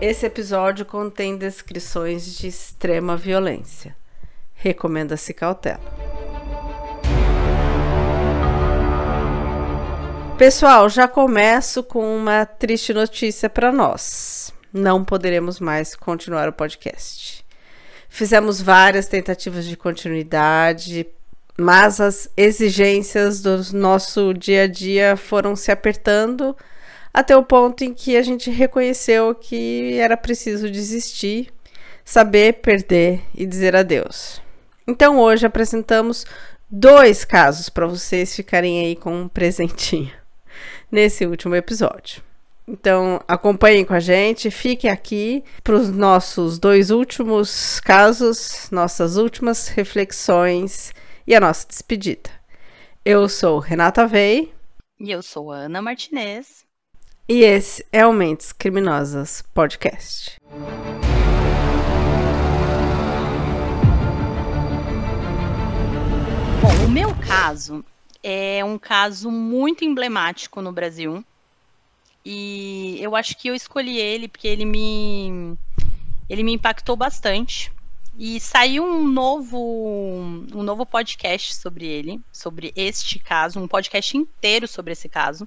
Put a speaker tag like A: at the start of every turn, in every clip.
A: Esse episódio contém descrições de extrema violência. Recomenda-se cautela. Pessoal, já começo com uma triste notícia para nós. Não poderemos mais continuar o podcast. Fizemos várias tentativas de continuidade, mas as exigências do nosso dia a dia foram se apertando até o ponto em que a gente reconheceu que era preciso desistir, saber perder e dizer adeus. Então hoje apresentamos dois casos para vocês ficarem aí com um presentinho nesse último episódio. Então acompanhem com a gente, fiquem aqui para os nossos dois últimos casos, nossas últimas reflexões e a nossa despedida. Eu sou Renata Vei.
B: E eu sou Ana Martinez.
A: E esse é o Mentes Criminosas Podcast.
B: Bom, o meu caso é um caso muito emblemático no Brasil. E eu acho que eu escolhi ele porque ele me ele me impactou bastante. E saiu um novo um novo podcast sobre ele, sobre este caso, um podcast inteiro sobre esse caso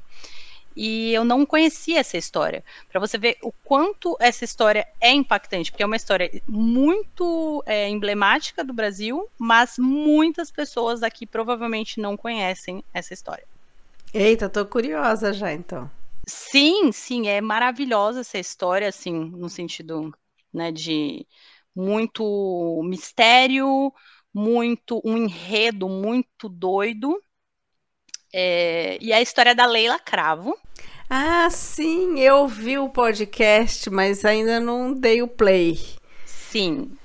B: e eu não conhecia essa história. Para você ver o quanto essa história é impactante, porque é uma história muito é, emblemática do Brasil, mas muitas pessoas aqui provavelmente não conhecem essa história.
A: Eita, tô curiosa já então.
B: Sim, sim, é maravilhosa essa história, assim, no sentido, né, de muito mistério, muito um enredo muito doido é, e a história da Leila Cravo.
A: Ah, sim, eu vi o podcast, mas ainda não dei o play.
B: Sim.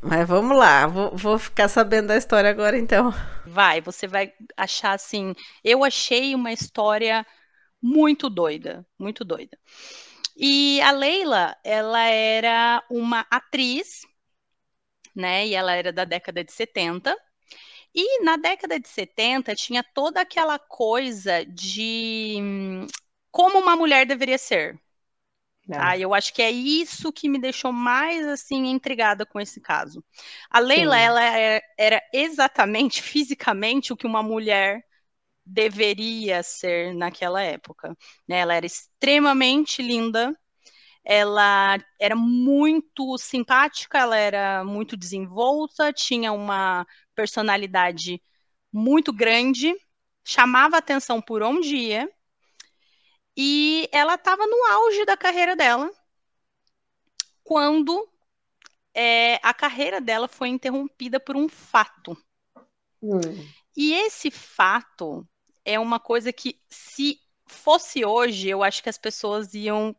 A: Mas vamos lá, vou, vou ficar sabendo da história agora então.
B: Vai, você vai achar assim. Eu achei uma história muito doida, muito doida. E a Leila, ela era uma atriz, né? E ela era da década de 70. E na década de 70 tinha toda aquela coisa de hum, como uma mulher deveria ser. Tá? Eu acho que é isso que me deixou mais assim intrigada com esse caso. A Leila, Sim. ela era, é, era exatamente fisicamente o que uma mulher deveria ser naquela época. Né? Ela era extremamente linda, ela era muito simpática, ela era muito desenvolta, tinha uma personalidade muito grande, chamava atenção por onde ia, e ela estava no auge da carreira dela quando é, a carreira dela foi interrompida por um fato. Hum. E esse fato é uma coisa que, se fosse hoje, eu acho que as pessoas iam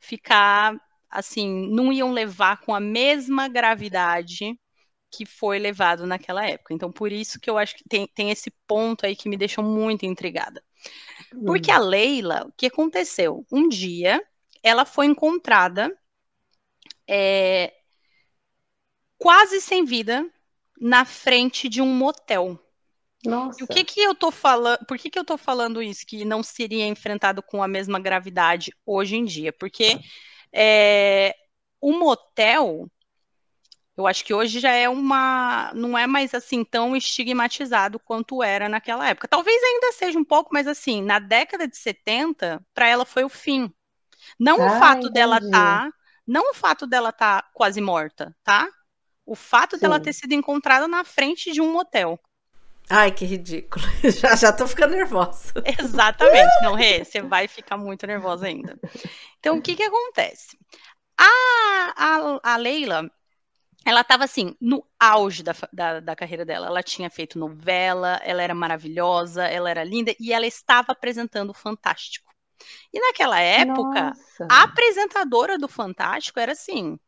B: ficar assim, não iam levar com a mesma gravidade que foi levado naquela época. Então, por isso que eu acho que tem, tem esse ponto aí que me deixou muito intrigada. Porque a. Leila, o que aconteceu? Um dia, ela foi encontrada é, quase sem vida na frente de um motel.
A: Nossa.
B: E o que que eu tô falando? Por que que eu tô falando isso que não seria enfrentado com a mesma gravidade hoje em dia? Porque é, o motel, eu acho que hoje já é uma, não é mais assim tão estigmatizado quanto era naquela época. Talvez ainda seja um pouco, mas assim, na década de 70, para ela foi o fim. Não ah, o fato entendi. dela tá, não o fato dela tá quase morta, tá? O fato Sim. dela ter sido encontrada na frente de um motel.
A: Ai, que ridículo. Já, já tô ficando nervosa.
B: Exatamente. Não, Rê, você vai ficar muito nervosa ainda. Então, o que que acontece? A, a, a Leila, ela estava assim, no auge da, da, da, carreira dela. Ela tinha feito novela, ela era maravilhosa, ela era linda e ela estava apresentando o Fantástico. E naquela época, Nossa. a apresentadora do Fantástico era assim,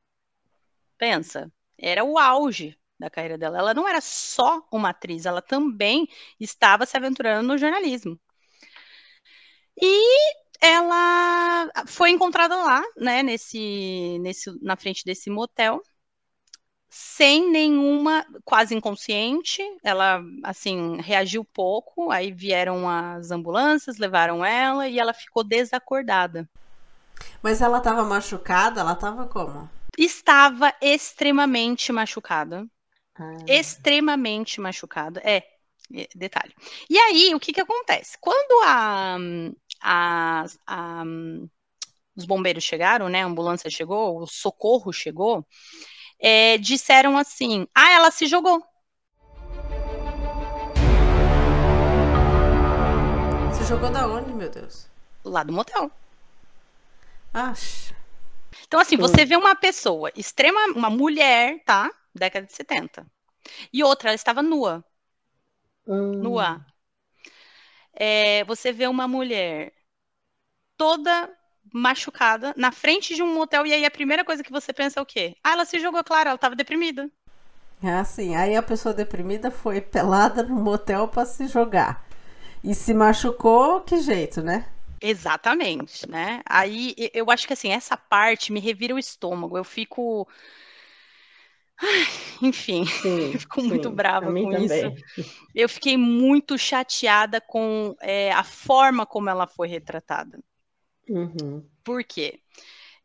B: pensa, era o auge da carreira dela. Ela não era só uma atriz, ela também estava se aventurando no jornalismo. E ela foi encontrada lá, né, nesse, nesse, na frente desse motel, sem nenhuma, quase inconsciente. Ela, assim, reagiu pouco. Aí vieram as ambulâncias, levaram ela e ela ficou desacordada.
A: Mas ela estava machucada? Ela estava como?
B: Estava extremamente machucada. Ah. Extremamente machucada. É, é, detalhe. E aí, o que que acontece? Quando a, a, a, os bombeiros chegaram, né? A ambulância chegou, o socorro chegou, é, disseram assim: ah, ela se jogou.
A: Se jogou da onde, meu Deus?
B: Lá do motel.
A: Acho.
B: Então, assim, você vê uma pessoa extrema, uma mulher, tá? Década de 70. E outra, ela estava nua. Hum. Nua. É, você vê uma mulher toda machucada na frente de um motel e aí a primeira coisa que você pensa é o quê? Ah, ela se jogou, claro, ela estava deprimida.
A: Ah, sim. Aí a pessoa deprimida foi pelada no motel para se jogar. E se machucou, que jeito, né?
B: Exatamente, né? Aí eu acho que assim, essa parte me revira o estômago. Eu fico. enfim, sim, eu fico sim, muito brava com também. isso. Eu fiquei muito chateada com é, a forma como ela foi retratada. Uhum. Por quê?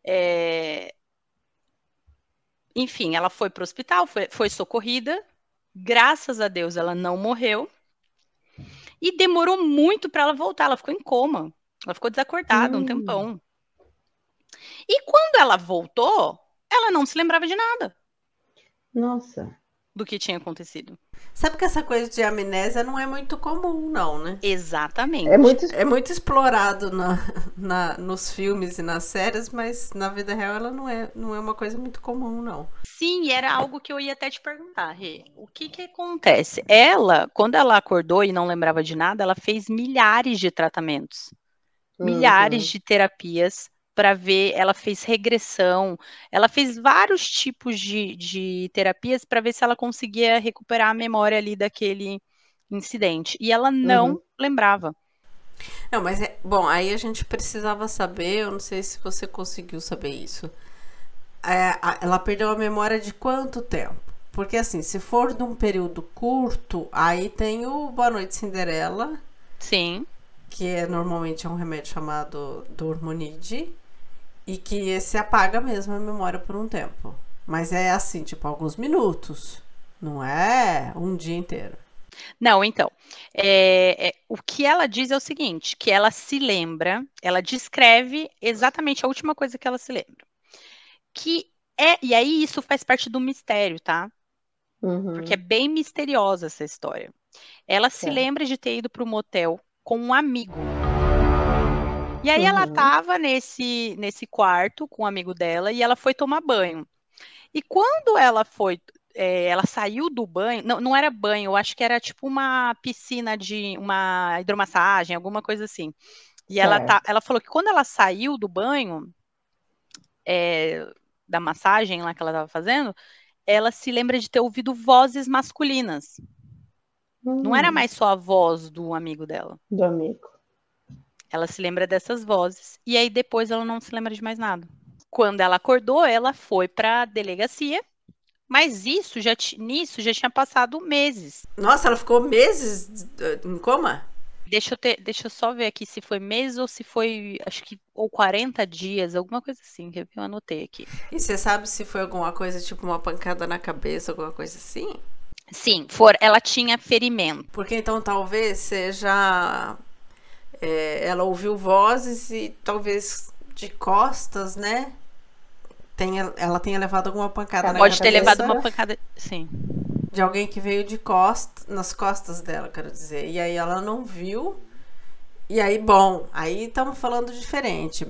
B: É... Enfim, ela foi para o hospital, foi, foi socorrida. Graças a Deus ela não morreu. E demorou muito para ela voltar, ela ficou em coma. Ela ficou desacordada hum. um tempão. E quando ela voltou, ela não se lembrava de nada.
A: Nossa.
B: Do que tinha acontecido.
A: Sabe que essa coisa de amnésia não é muito comum, não, né?
B: Exatamente.
A: É muito, é muito explorado na, na, nos filmes e nas séries, mas na vida real ela não é, não é uma coisa muito comum, não.
B: Sim, era algo que eu ia até te perguntar, Rê. O que que acontece? Ela, quando ela acordou e não lembrava de nada, ela fez milhares de tratamentos milhares uhum. de terapias para ver, ela fez regressão, ela fez vários tipos de, de terapias para ver se ela conseguia recuperar a memória ali daquele incidente. E ela não uhum. lembrava.
A: Não, mas é, bom, aí a gente precisava saber, eu não sei se você conseguiu saber isso. É, ela perdeu a memória de quanto tempo? Porque assim, se for de um período curto, aí tem o Boa Noite Cinderela.
B: Sim
A: que é normalmente é um remédio chamado Dormonide, e que esse apaga mesmo a memória por um tempo. Mas é assim, tipo, alguns minutos. Não é um dia inteiro.
B: Não, então. É, é, o que ela diz é o seguinte: que ela se lembra, ela descreve exatamente a última coisa que ela se lembra. Que é, e aí isso faz parte do mistério, tá? Uhum. Porque é bem misteriosa essa história. Ela se é. lembra de ter ido para o motel com um amigo. E aí uhum. ela tava nesse, nesse quarto com um amigo dela e ela foi tomar banho. E quando ela foi, é, ela saiu do banho, não, não era banho, eu acho que era tipo uma piscina de uma hidromassagem, alguma coisa assim. E ela, tá, ela falou que quando ela saiu do banho, é, da massagem lá que ela estava fazendo, ela se lembra de ter ouvido vozes masculinas. Hum. Não era hum. mais só a voz do amigo dela.
A: Do amigo.
B: Ela se lembra dessas vozes e aí depois ela não se lembra de mais nada. Quando ela acordou, ela foi para a delegacia, mas isso já nisso já tinha passado meses.
A: Nossa, ela ficou meses em coma?
B: Deixa eu, ter, deixa eu só ver aqui se foi meses ou se foi, acho que, ou 40 dias, alguma coisa assim, que eu anotei aqui.
A: E você sabe se foi alguma coisa, tipo uma pancada na cabeça, alguma coisa assim?
B: Sim, for, ela tinha ferimento.
A: Porque então talvez seja. É, ela ouviu vozes e talvez de costas, né? Tenha, ela tenha levado alguma pancada ela na
B: Pode ter levado uma pancada, sim.
A: De alguém que veio de costas, nas costas dela, quero dizer. E aí ela não viu. E aí, bom, aí estamos falando diferente.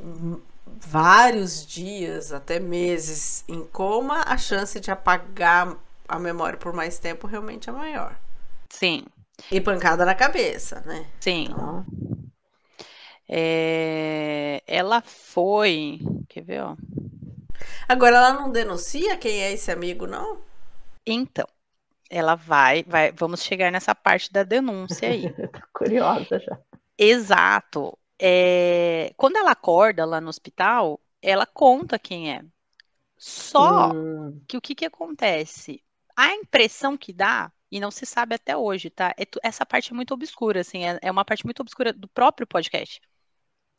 A: Vários dias, até meses em coma, a chance de apagar a memória por mais tempo realmente é maior.
B: Sim.
A: E pancada na cabeça, né?
B: Sim. Então... É... Ela foi. Quer ver, ó?
A: Agora ela não denuncia quem é esse amigo, não?
B: Então, ela vai, vai, vamos chegar nessa parte da denúncia aí.
A: Tô curiosa já.
B: Exato. É, quando ela acorda lá no hospital, ela conta quem é. Só hum. que o que, que acontece? A impressão que dá, e não se sabe até hoje, tá? É, essa parte é muito obscura, assim, é, é, uma parte muito obscura do próprio podcast.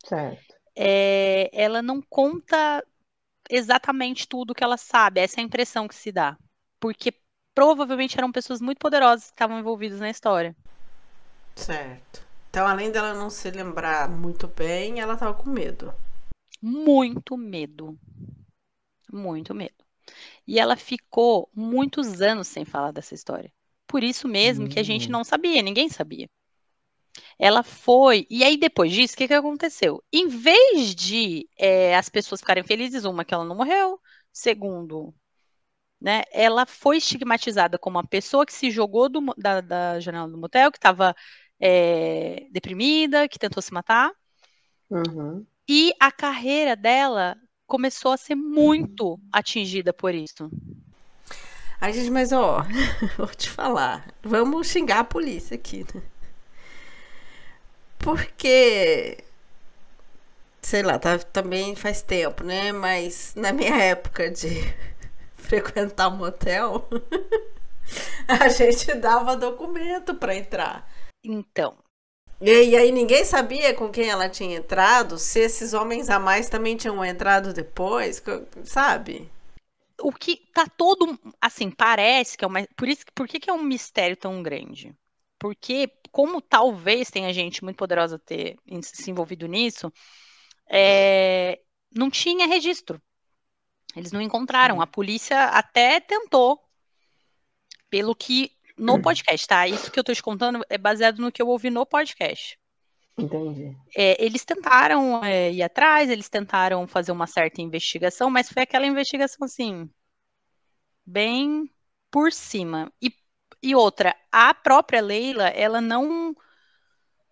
A: Certo.
B: é, ela não conta exatamente tudo que ela sabe. Essa é a impressão que se dá. Porque provavelmente eram pessoas muito poderosas que estavam envolvidas na história.
A: Certo. Então, além dela não se lembrar muito bem, ela estava com medo.
B: Muito medo. Muito medo. E ela ficou muitos anos sem falar dessa história. Por isso mesmo que a gente não sabia, ninguém sabia. Ela foi. E aí, depois disso, o que, que aconteceu? Em vez de é, as pessoas ficarem felizes, uma, que ela não morreu, segundo, né, ela foi estigmatizada como uma pessoa que se jogou do, da, da janela do motel, que estava é, deprimida, que tentou se matar.
A: Uhum.
B: E a carreira dela começou a ser muito atingida por isso.
A: Ai, gente, mas ó, vou te falar. Vamos xingar a polícia aqui, né? Porque, sei lá, tá, também faz tempo, né? Mas na minha época de frequentar motel, a gente dava documento para entrar.
B: Então,
A: e, e aí ninguém sabia com quem ela tinha entrado, se esses homens a mais também tinham entrado depois, sabe?
B: o que tá todo assim parece que é uma por isso por que, que é um mistério tão grande porque como talvez tenha gente muito poderosa ter se envolvido nisso é, não tinha registro eles não encontraram a polícia até tentou pelo que no podcast, tá? Isso que eu tô te contando é baseado no que eu ouvi no podcast.
A: Entendi.
B: É, eles tentaram é, ir atrás, eles tentaram fazer uma certa investigação, mas foi aquela investigação assim, bem por cima. E, e outra, a própria Leila, ela não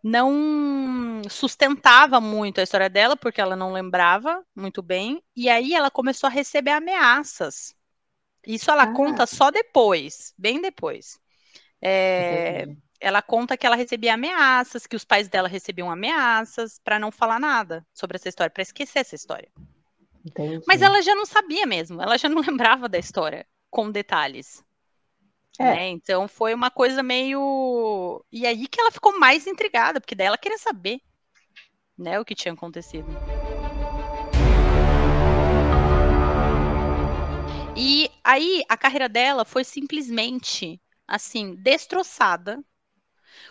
B: não sustentava muito a história dela, porque ela não lembrava muito bem, e aí ela começou a receber ameaças. Isso ela ah. conta só depois, bem depois. É, ela conta que ela recebia ameaças, que os pais dela recebiam ameaças para não falar nada sobre essa história, para esquecer essa história. Entendi. Mas ela já não sabia mesmo, ela já não lembrava da história com detalhes. É. Né? Então foi uma coisa meio. E aí que ela ficou mais intrigada, porque daí ela queria saber né, o que tinha acontecido. E aí a carreira dela foi simplesmente assim, destroçada.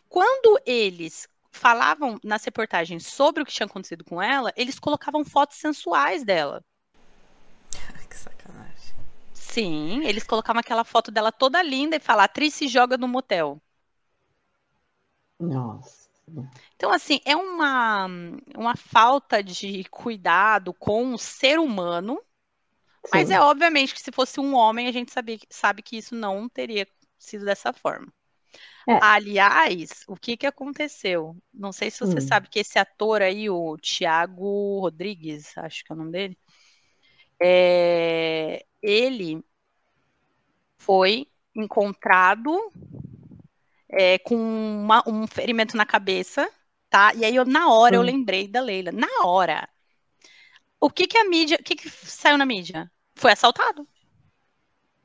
B: Quando eles falavam nas reportagens sobre o que tinha acontecido com ela, eles colocavam fotos sensuais dela. Sim, eles colocavam aquela foto dela toda linda e falavam, atriz se joga no motel.
A: Nossa.
B: Então, assim, é uma, uma falta de cuidado com o ser humano, Sim. mas é obviamente que se fosse um homem, a gente sabe, sabe que isso não teria sido dessa forma. É. Aliás, o que que aconteceu? Não sei se você hum. sabe que esse ator aí, o Tiago Rodrigues, acho que é o nome dele, é, ele foi encontrado é, com uma, um ferimento na cabeça, tá? E aí, eu, na hora, hum. eu lembrei da Leila. Na hora. O que que a mídia, o que que saiu na mídia? Foi assaltado.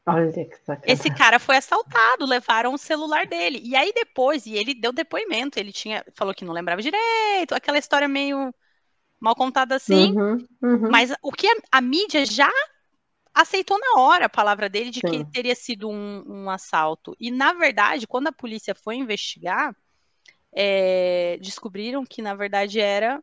A: Olha que
B: Esse cara foi assaltado, levaram o celular dele. E aí depois, e ele deu depoimento, ele tinha falou que não lembrava direito, aquela história meio mal contada assim. Uhum, uhum. Mas o que a, a, mídia já aceitou na hora a palavra dele de Sim. que teria sido um, um, assalto. E na verdade, quando a polícia foi investigar, é, descobriram que na verdade era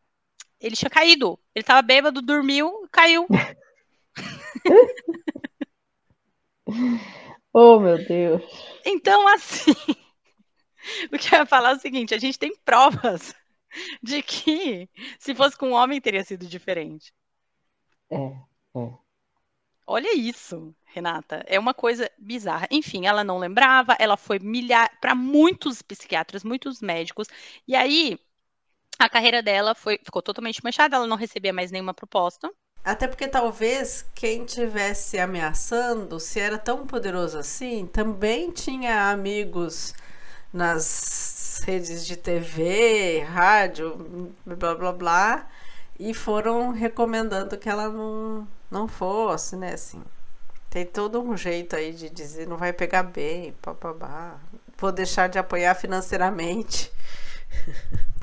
B: ele tinha caído. Ele estava bêbado, dormiu, caiu.
A: Oh, meu Deus.
B: Então, assim, o que eu ia falar é o seguinte: a gente tem provas de que se fosse com um homem teria sido diferente.
A: É, é.
B: Olha isso, Renata. É uma coisa bizarra. Enfim, ela não lembrava, ela foi milhar para muitos psiquiatras, muitos médicos. E aí a carreira dela foi ficou totalmente manchada, ela não recebia mais nenhuma proposta.
A: Até porque talvez quem tivesse ameaçando, se era tão poderoso assim, também tinha amigos nas redes de TV, rádio, blá blá blá, e foram recomendando que ela não, não fosse, né? Assim, tem todo um jeito aí de dizer não vai pegar bem, papabá, vou deixar de apoiar financeiramente.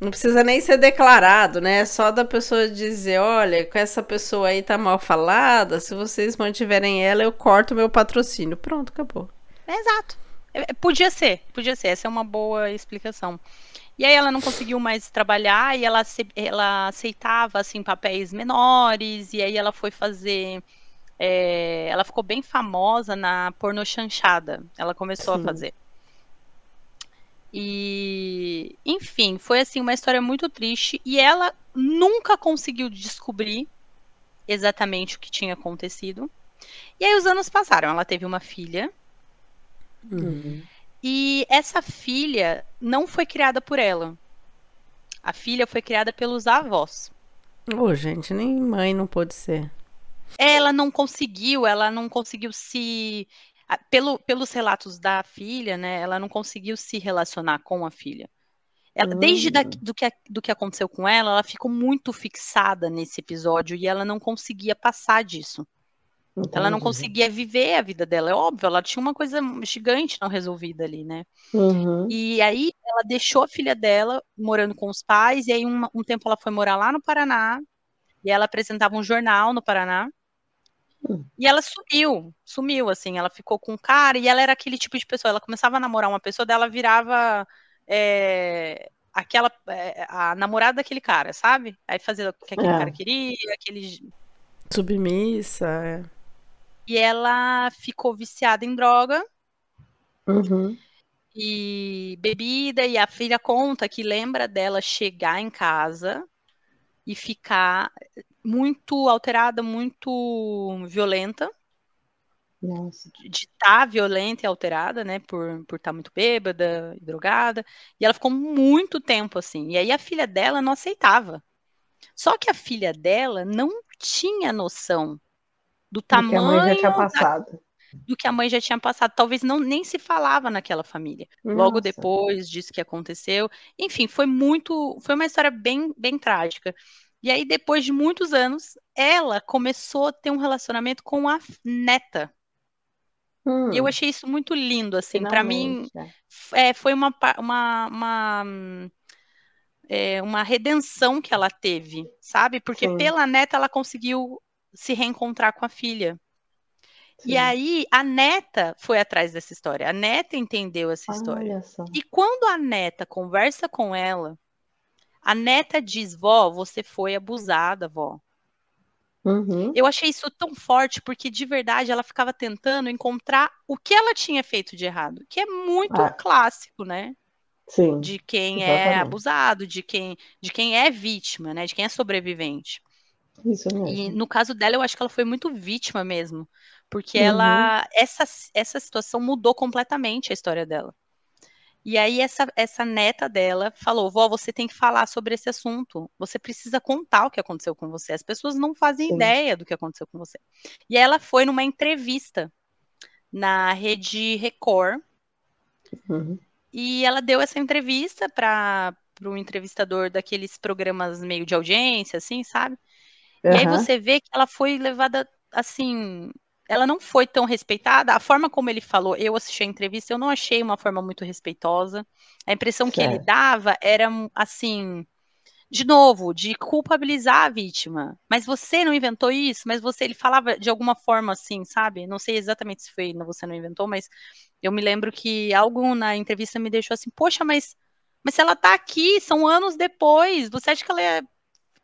A: Não precisa nem ser declarado, né? Só da pessoa dizer, olha, com essa pessoa aí tá mal falada, se vocês mantiverem ela, eu corto meu patrocínio. Pronto, acabou.
B: Exato. É, podia ser, podia ser. Essa é uma boa explicação. E aí ela não conseguiu mais trabalhar e ela, ela aceitava assim papéis menores e aí ela foi fazer é, ela ficou bem famosa na porno chanchada. Ela começou Sim. a fazer. E, enfim, foi assim uma história muito triste e ela nunca conseguiu descobrir exatamente o que tinha acontecido. E aí os anos passaram, ela teve uma filha. Uhum. E essa filha não foi criada por ela. A filha foi criada pelos avós.
A: Ô, oh, gente, nem mãe não pôde ser.
B: Ela não conseguiu, ela não conseguiu se pelo, pelos relatos da filha, né, ela não conseguiu se relacionar com a filha. Ela, Desde da, do, que, do que aconteceu com ela, ela ficou muito fixada nesse episódio e ela não conseguia passar disso. Entendi. Ela não conseguia viver a vida dela. É óbvio, ela tinha uma coisa gigante não resolvida ali, né? Uhum. E aí ela deixou a filha dela morando com os pais, e aí um, um tempo ela foi morar lá no Paraná, e ela apresentava um jornal no Paraná. E ela sumiu, sumiu, assim, ela ficou com um cara e ela era aquele tipo de pessoa, ela começava a namorar uma pessoa, dela virava é, aquela, é, a namorada daquele cara, sabe? Aí fazia o que aquele é. cara queria, aquele...
A: Submissa, é.
B: E ela ficou viciada em droga.
A: Uhum.
B: E bebida, e a filha conta que lembra dela chegar em casa e ficar muito alterada, muito violenta.
A: Nossa.
B: De estar tá violenta e alterada, né? Por, por estar tá muito bêbada e drogada. E ela ficou muito tempo assim. E aí a filha dela não aceitava. Só que a filha dela não tinha noção do tamanho. Do que a mãe já tinha passado. Da, do que a mãe já tinha passado. Talvez não nem se falava naquela família. Nossa. Logo depois disso que aconteceu. Enfim, foi muito. Foi uma história bem, bem trágica. E aí, depois de muitos anos, ela começou a ter um relacionamento com a neta. Hum, eu achei isso muito lindo, assim. Para mim, é. é, foi uma, uma, uma, é, uma redenção que ela teve, sabe? Porque Sim. pela neta ela conseguiu se reencontrar com a filha. Sim. E aí a neta foi atrás dessa história. A neta entendeu essa história. E quando a neta conversa com ela a neta diz: vó, você foi abusada, vó. Uhum. Eu achei isso tão forte porque de verdade ela ficava tentando encontrar o que ela tinha feito de errado, que é muito ah. clássico, né?
A: Sim,
B: de quem é exatamente. é abusado, de quem, de quem é vítima, né? De quem é sobrevivente.
A: Isso mesmo.
B: E no caso dela, eu acho que ela foi muito vítima mesmo, porque uhum. ela essa, essa situação mudou completamente a história dela. E aí essa, essa neta dela falou: "Vó, você tem que falar sobre esse assunto. Você precisa contar o que aconteceu com você. As pessoas não fazem Sim. ideia do que aconteceu com você". E ela foi numa entrevista na Rede Record. Uhum. E ela deu essa entrevista para o entrevistador daqueles programas meio de audiência, assim, sabe? Uhum. E aí você vê que ela foi levada assim ela não foi tão respeitada. A forma como ele falou, eu assisti a entrevista, eu não achei uma forma muito respeitosa. A impressão certo. que ele dava era assim, de novo, de culpabilizar a vítima. Mas você não inventou isso, mas você, ele falava de alguma forma assim, sabe? Não sei exatamente se foi você não inventou, mas eu me lembro que algo na entrevista me deixou assim, poxa, mas, mas se ela tá aqui, são anos depois, você acha que ela ia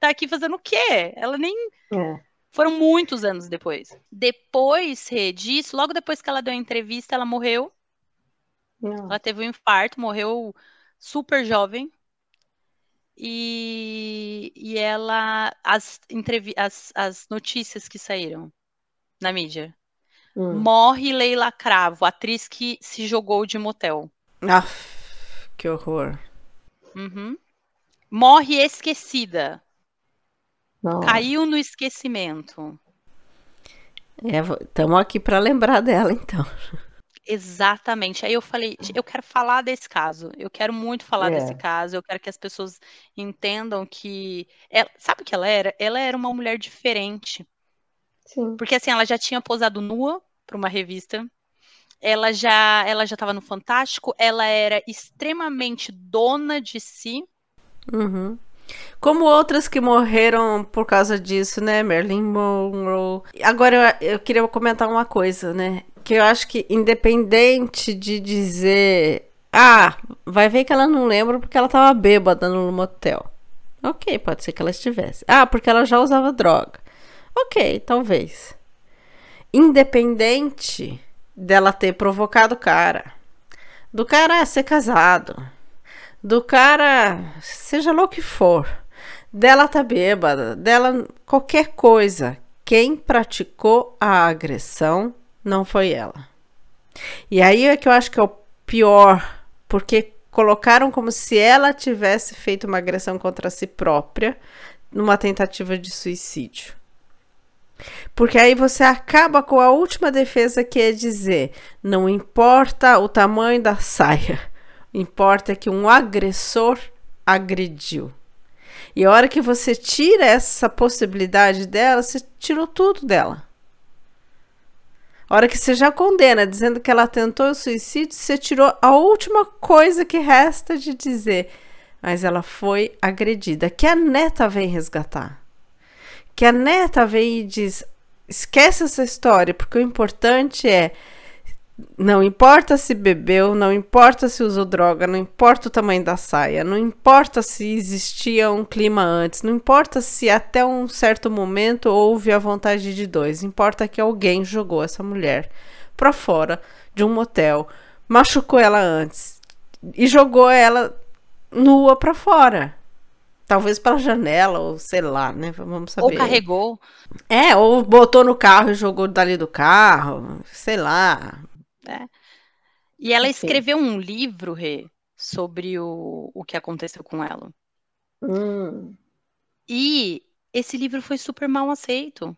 B: tá aqui fazendo o quê? Ela nem. É foram muitos anos depois. Depois disso, logo depois que ela deu a entrevista, ela morreu. Não. Ela teve um infarto, morreu super jovem. E, e ela. As, entrev as, as notícias que saíram na mídia. Hum. Morre Leila Cravo, atriz que se jogou de motel.
A: Ah, que horror.
B: Uhum. Morre esquecida. Não. Caiu no esquecimento.
A: Estamos é, aqui para lembrar dela, então.
B: Exatamente. Aí eu falei, eu quero falar desse caso. Eu quero muito falar é. desse caso. Eu quero que as pessoas entendam que. Ela, sabe o que ela era? Ela era uma mulher diferente.
A: Sim.
B: Porque assim, ela já tinha posado nua para uma revista. Ela já, ela já estava no Fantástico. Ela era extremamente dona de si.
A: Uhum. Como outras que morreram por causa disso, né? Marilyn Monroe. Agora eu, eu queria comentar uma coisa, né? Que eu acho que independente de dizer, ah, vai ver que ela não lembra porque ela tava bêbada no motel. Ok, pode ser que ela estivesse. Ah, porque ela já usava droga. Ok, talvez. Independente dela ter provocado o cara, do cara ser casado, do cara, seja lá o que for, dela tá bêbada, dela qualquer coisa, quem praticou a agressão não foi ela. E aí é que eu acho que é o pior, porque colocaram como se ela tivesse feito uma agressão contra si própria numa tentativa de suicídio. Porque aí você acaba com a última defesa que é dizer: não importa o tamanho da saia, importa que um agressor agrediu. E a hora que você tira essa possibilidade dela, você tirou tudo dela. A hora que você já condena, dizendo que ela tentou o suicídio, você tirou a última coisa que resta de dizer. Mas ela foi agredida, que a neta vem resgatar. Que a neta vem e diz: esquece essa história, porque o importante é não importa se bebeu, não importa se usou droga, não importa o tamanho da saia, não importa se existia um clima antes, não importa se até um certo momento houve a vontade de dois, importa que alguém jogou essa mulher para fora de um motel, machucou ela antes e jogou ela nua para fora. Talvez pela janela, ou sei lá, né? Vamos saber.
B: Ou carregou.
A: É, ou botou no carro e jogou dali do carro, sei lá.
B: É. E ela escreveu um livro, Rê, sobre o, o que aconteceu com ela.
A: Hum.
B: E esse livro foi super mal aceito.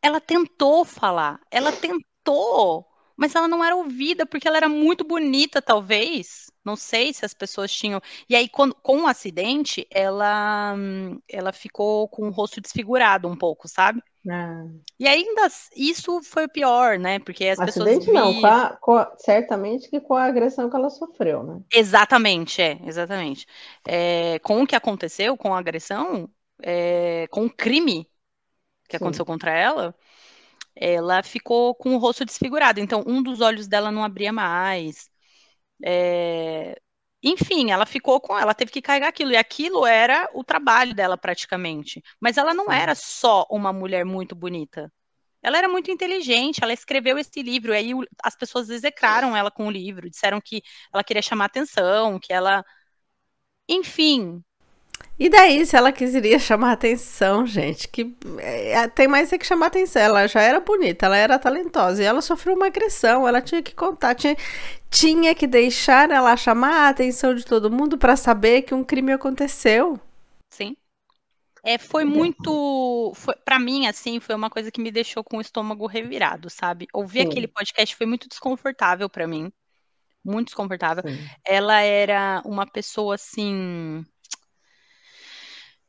B: Ela tentou falar, ela tentou, mas ela não era ouvida porque ela era muito bonita, talvez. Não sei se as pessoas tinham. E aí, quando, com o acidente, ela, ela ficou com o rosto desfigurado um pouco, sabe?
A: Ah.
B: E ainda isso foi o pior, né? Porque as
A: Acidente
B: pessoas.
A: não, com a, com a, certamente que com a agressão que ela sofreu, né?
B: Exatamente, é, exatamente. É, com o que aconteceu, com a agressão, é, com o crime que Sim. aconteceu contra ela, ela ficou com o rosto desfigurado. Então, um dos olhos dela não abria mais. É, enfim, ela ficou com, ela teve que carregar aquilo, e aquilo era o trabalho dela praticamente. Mas ela não era só uma mulher muito bonita. Ela era muito inteligente, ela escreveu esse livro, e aí as pessoas execraram ela com o livro, disseram que ela queria chamar atenção, que ela. Enfim.
A: E daí, se ela queria chamar atenção, gente, que é, tem mais é que chamar atenção. Ela já era bonita, ela era talentosa, e ela sofreu uma agressão, ela tinha que contar, tinha, tinha que deixar ela chamar a atenção de todo mundo para saber que um crime aconteceu.
B: Sim. É, foi muito, para mim assim, foi uma coisa que me deixou com o estômago revirado, sabe? Ouvir Sim. aquele podcast foi muito desconfortável para mim. Muito desconfortável. Sim. Ela era uma pessoa assim,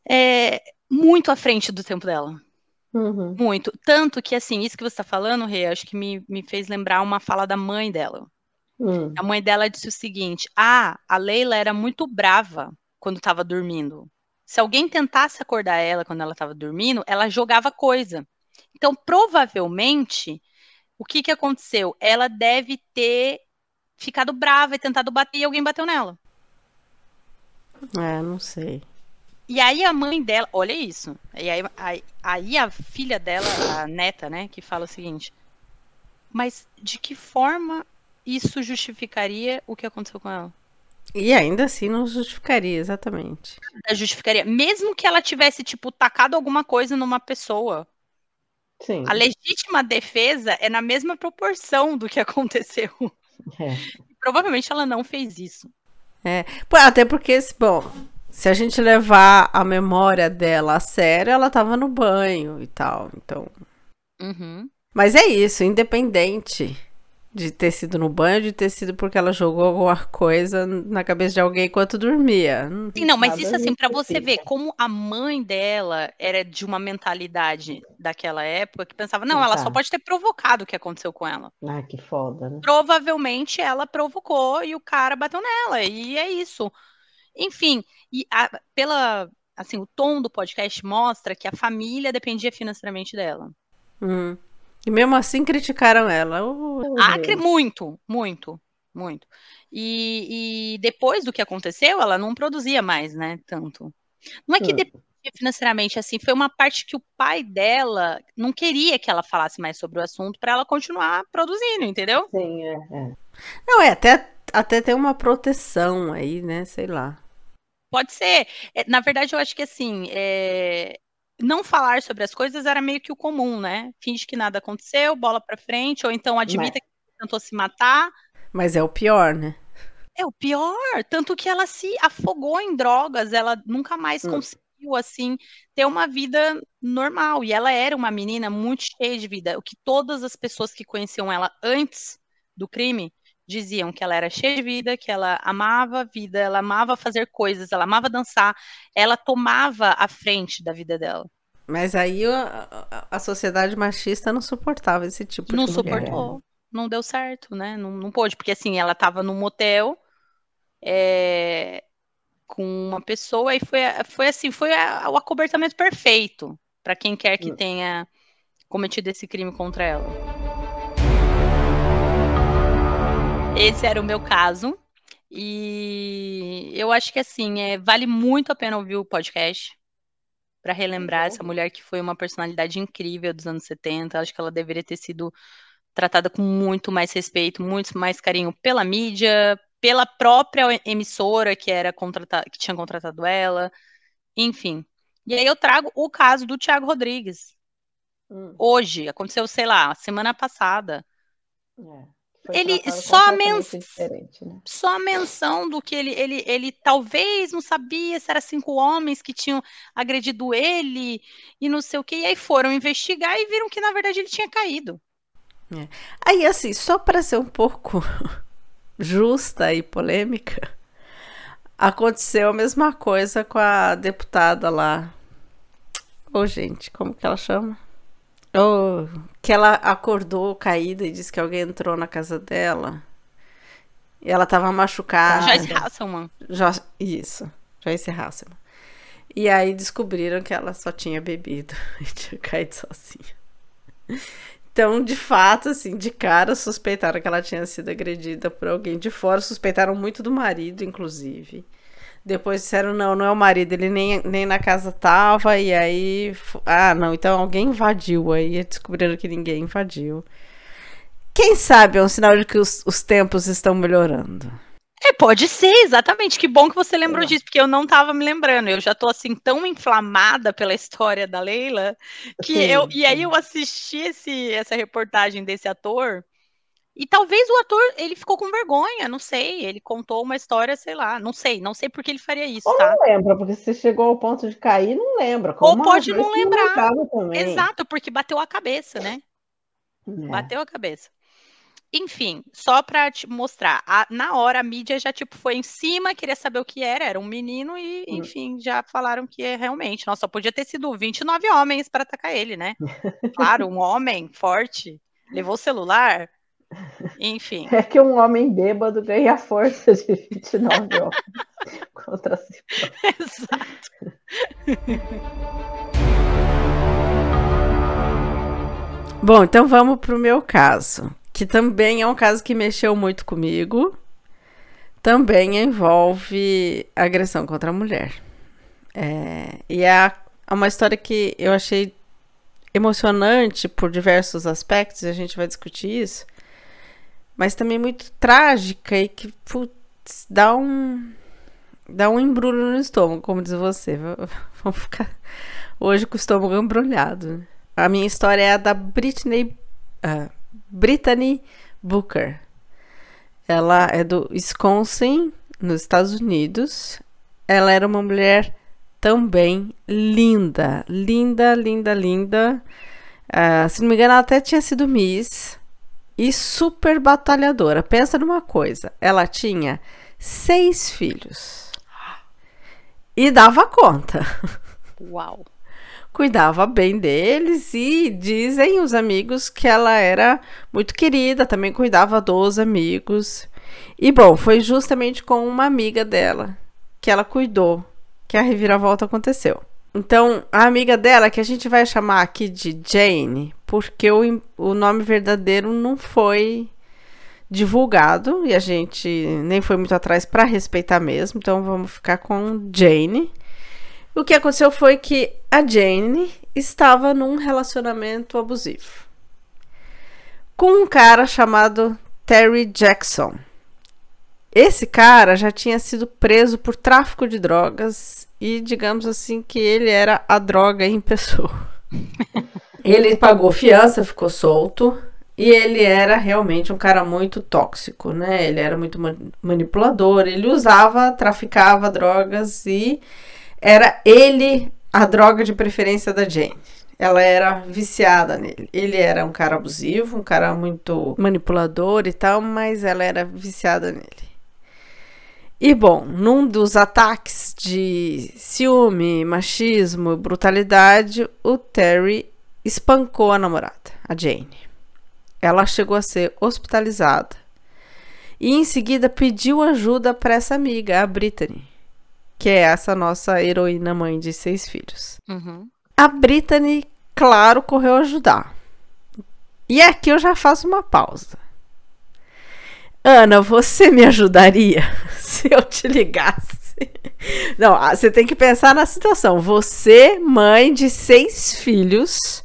B: é, muito à frente do tempo dela.
A: Uhum.
B: Muito. Tanto que, assim, isso que você está falando, Rê, acho que me, me fez lembrar uma fala da mãe dela.
A: Hum.
B: A mãe dela disse o seguinte: Ah, a Leila era muito brava quando estava dormindo. Se alguém tentasse acordar ela quando ela estava dormindo, ela jogava coisa. Então, provavelmente, o que, que aconteceu? Ela deve ter ficado brava e tentado bater e alguém bateu nela.
A: É, não sei.
B: E aí a mãe dela, olha isso. E aí, aí, aí a filha dela, a neta, né, que fala o seguinte: Mas de que forma isso justificaria o que aconteceu com ela.
A: E ainda assim não justificaria, exatamente.
B: Justificaria. Mesmo que ela tivesse, tipo, tacado alguma coisa numa pessoa.
A: Sim.
B: A legítima defesa é na mesma proporção do que aconteceu.
A: É.
B: Provavelmente ela não fez isso.
A: É. Até porque, bom, se a gente levar a memória dela a sério, ela tava no banho e tal. Então.
B: Uhum.
A: Mas é isso, independente de ter sido no banho, de ter sido porque ela jogou alguma coisa na cabeça de alguém enquanto dormia.
B: Sim, não, mas isso assim, para você ver como a mãe dela era de uma mentalidade daquela época que pensava, não, ela só pode ter provocado o que aconteceu com ela.
A: Ah, que foda, né?
B: Provavelmente ela provocou e o cara bateu nela, e é isso. Enfim, e a, pela assim, o tom do podcast mostra que a família dependia financeiramente dela.
A: Hum. E mesmo assim criticaram ela.
B: Oh, ah, muito, muito, muito. E, e, depois do que aconteceu, ela não produzia mais, né? Tanto. Não é que hum. dependia financeiramente, assim, foi uma parte que o pai dela não queria que ela falasse mais sobre o assunto para ela continuar produzindo, entendeu?
C: Sim, é, é.
A: Não, é até, até ter uma proteção aí, né? Sei lá.
B: Pode ser. É, na verdade, eu acho que assim, é... não falar sobre as coisas era meio que o comum, né? Finge que nada aconteceu, bola para frente, ou então admita Mas... que tentou se matar.
A: Mas é o pior, né?
B: É o pior, tanto que ela se afogou em drogas, ela nunca mais hum. conseguiu assim ter uma vida normal. E ela era uma menina muito cheia de vida, o que todas as pessoas que conheciam ela antes do crime diziam que ela era cheia de vida, que ela amava a vida, ela amava fazer coisas, ela amava dançar, ela tomava a frente da vida dela.
A: Mas aí a, a sociedade machista não suportava esse tipo
B: não
A: de
B: Não suportou, não deu certo, né? Não, não pôde, porque assim, ela estava num motel é, com uma pessoa e foi, foi assim, foi a, o acobertamento perfeito para quem quer que hum. tenha cometido esse crime contra ela. Esse era o meu caso. E eu acho que assim, é, vale muito a pena ouvir o podcast para relembrar essa mulher que foi uma personalidade incrível dos anos 70. Acho que ela deveria ter sido tratada com muito mais respeito, muito mais carinho pela mídia, pela própria emissora que era contratada, que tinha contratado ela, enfim. E aí eu trago o caso do Thiago Rodrigues. Hum. Hoje, aconteceu, sei lá, semana passada. É ele só, men né? só a menção do que ele, ele, ele talvez não sabia se eram cinco homens que tinham agredido ele e não sei o que, e aí foram investigar e viram que na verdade ele tinha caído.
A: É. Aí, assim, só para ser um pouco justa e polêmica, aconteceu a mesma coisa com a deputada lá. Ô, oh, gente, como que ela chama? Oh, que ela acordou caída e disse que alguém entrou na casa dela. E ela tava machucada.
B: Joyce Hasselman.
A: Jo isso, Joyce Hasselman. E aí descobriram que ela só tinha bebido e tinha caído sozinha. Então, de fato, assim, de cara suspeitaram que ela tinha sido agredida por alguém de fora. Suspeitaram muito do marido, inclusive. Depois disseram, não, não é o marido, ele nem, nem na casa tava, e aí. Ah, não, então alguém invadiu. Aí descobriram que ninguém invadiu. Quem sabe é um sinal de que os, os tempos estão melhorando.
B: É, pode ser, exatamente. Que bom que você lembrou é. disso, porque eu não estava me lembrando. Eu já estou assim tão inflamada pela história da Leila que sim, eu sim. e aí eu assisti esse, essa reportagem desse ator e talvez o ator, ele ficou com vergonha, não sei. Ele contou uma história, sei lá, não sei, não sei por que ele faria isso,
C: Ou
B: tá?
C: não lembra, porque se chegou ao ponto de cair, não lembra.
B: Ou pode não lembrar. Exato, porque bateu a cabeça, né? É. Bateu a cabeça. Enfim, só para te mostrar, a, na hora a mídia já tipo foi em cima, queria saber o que era, era um menino e, hum. enfim, já falaram que é realmente, nossa, podia ter sido 29 homens para atacar ele, né? claro, um homem forte, levou o celular, enfim.
C: É que um homem bêbado ganha força de 29 homens contra si. Exato.
A: Bom, então vamos para o meu caso, que também é um caso que mexeu muito comigo. Também envolve agressão contra a mulher. É, e é, é uma história que eu achei emocionante por diversos aspectos, e a gente vai discutir isso mas também muito trágica e que putz, dá um dá um embrulho no estômago, como diz você. Vamos ficar hoje com o estômago embrulhado. A minha história é a da Britney uh, Brittany Booker. Ela é do Wisconsin, nos Estados Unidos. Ela era uma mulher também linda, linda, linda, linda. Uh, se não me engano, ela até tinha sido Miss e super batalhadora. Pensa numa coisa: ela tinha seis filhos e dava conta.
B: Uau!
A: Cuidava bem deles e dizem os amigos que ela era muito querida, também cuidava dos amigos. E bom, foi justamente com uma amiga dela que ela cuidou que a reviravolta aconteceu. Então, a amiga dela, que a gente vai chamar aqui de Jane, porque o, o nome verdadeiro não foi divulgado e a gente nem foi muito atrás para respeitar mesmo, então vamos ficar com Jane. O que aconteceu foi que a Jane estava num relacionamento abusivo com um cara chamado Terry Jackson. Esse cara já tinha sido preso por tráfico de drogas e, digamos assim, que ele era a droga em pessoa. ele pagou fiança, ficou solto e ele era realmente um cara muito tóxico, né? Ele era muito manipulador, ele usava, traficava drogas e era ele a droga de preferência da Jane. Ela era viciada nele. Ele era um cara abusivo, um cara muito manipulador e tal, mas ela era viciada nele. E bom, num dos ataques de ciúme, machismo e brutalidade, o Terry espancou a namorada, a Jane. Ela chegou a ser hospitalizada. E em seguida pediu ajuda para essa amiga, a Brittany, que é essa nossa heroína mãe de seis filhos. Uhum. A Brittany, claro, correu ajudar. E aqui eu já faço uma pausa. Ana, você me ajudaria se eu te ligasse? Não, ah, você tem que pensar na situação. Você, mãe de seis filhos,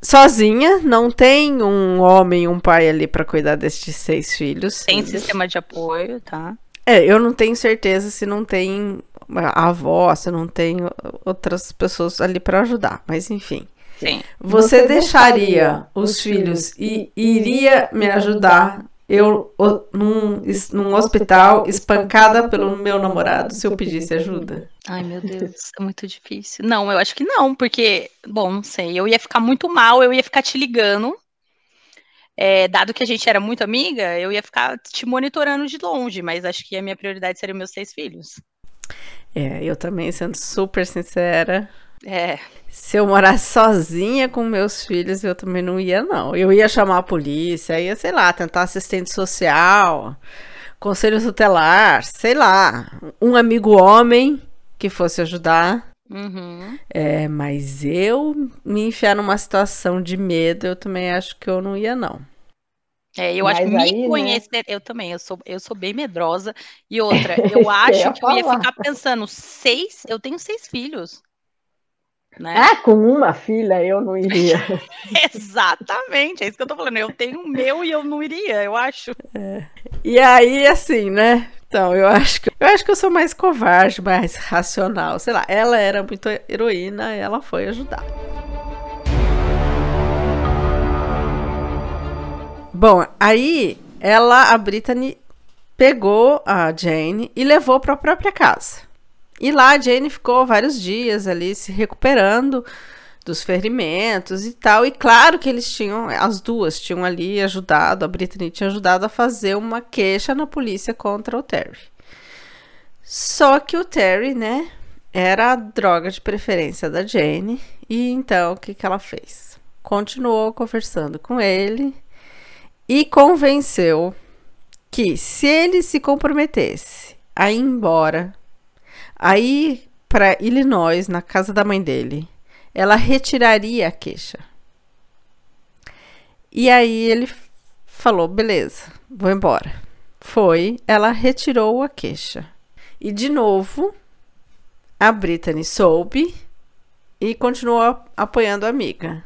A: sozinha, não tem um homem, um pai ali para cuidar destes seis filhos.
B: Tem sistema de apoio, tá?
A: É, eu não tenho certeza se não tem a avó, se não tem outras pessoas ali para ajudar, mas enfim.
B: Sim.
A: Você, Você deixaria, deixaria os filhos e iria me ajudar eu num, num hospital espancada pelo meu namorado se eu pedisse ajuda?
B: Ai, meu Deus, é muito difícil. Não, eu acho que não, porque, bom, não sei, eu ia ficar muito mal, eu ia ficar te ligando é, dado que a gente era muito amiga, eu ia ficar te monitorando de longe, mas acho que a minha prioridade seria meus seis filhos.
A: É, eu também, sendo super sincera.
B: É.
A: Se eu morasse sozinha com meus filhos, eu também não ia, não. Eu ia chamar a polícia, ia, sei lá, tentar assistente social, conselho tutelar, sei lá, um amigo homem que fosse ajudar.
B: Uhum.
A: É, mas eu me enfiar numa situação de medo, eu também acho que eu não ia, não.
B: É, eu Mas acho que me né? conhecer, né? eu também, eu sou, eu sou bem medrosa. E outra, eu acho que eu ia ficar pensando, seis, eu tenho seis filhos.
C: Né? Ah, com uma filha eu não iria.
B: Exatamente, é isso que eu tô falando. Eu tenho o meu e eu não iria, eu acho.
A: É. E aí, assim, né? Então, eu acho que eu acho que eu sou mais covarde, mais racional. Sei lá, ela era muito heroína, ela foi ajudar. Bom, aí ela, a Brittany, pegou a Jane e levou para a própria casa. E lá a Jane ficou vários dias ali se recuperando dos ferimentos e tal. E claro que eles tinham, as duas tinham ali ajudado, a Brittany tinha ajudado a fazer uma queixa na polícia contra o Terry. Só que o Terry, né, era a droga de preferência da Jane. E então o que, que ela fez? Continuou conversando com ele e convenceu que se ele se comprometesse a ir embora, a ir para Illinois, na casa da mãe dele, ela retiraria a queixa. E aí ele falou: beleza, vou embora. Foi, ela retirou a queixa. E de novo, a Brittany soube e continuou apoiando a amiga.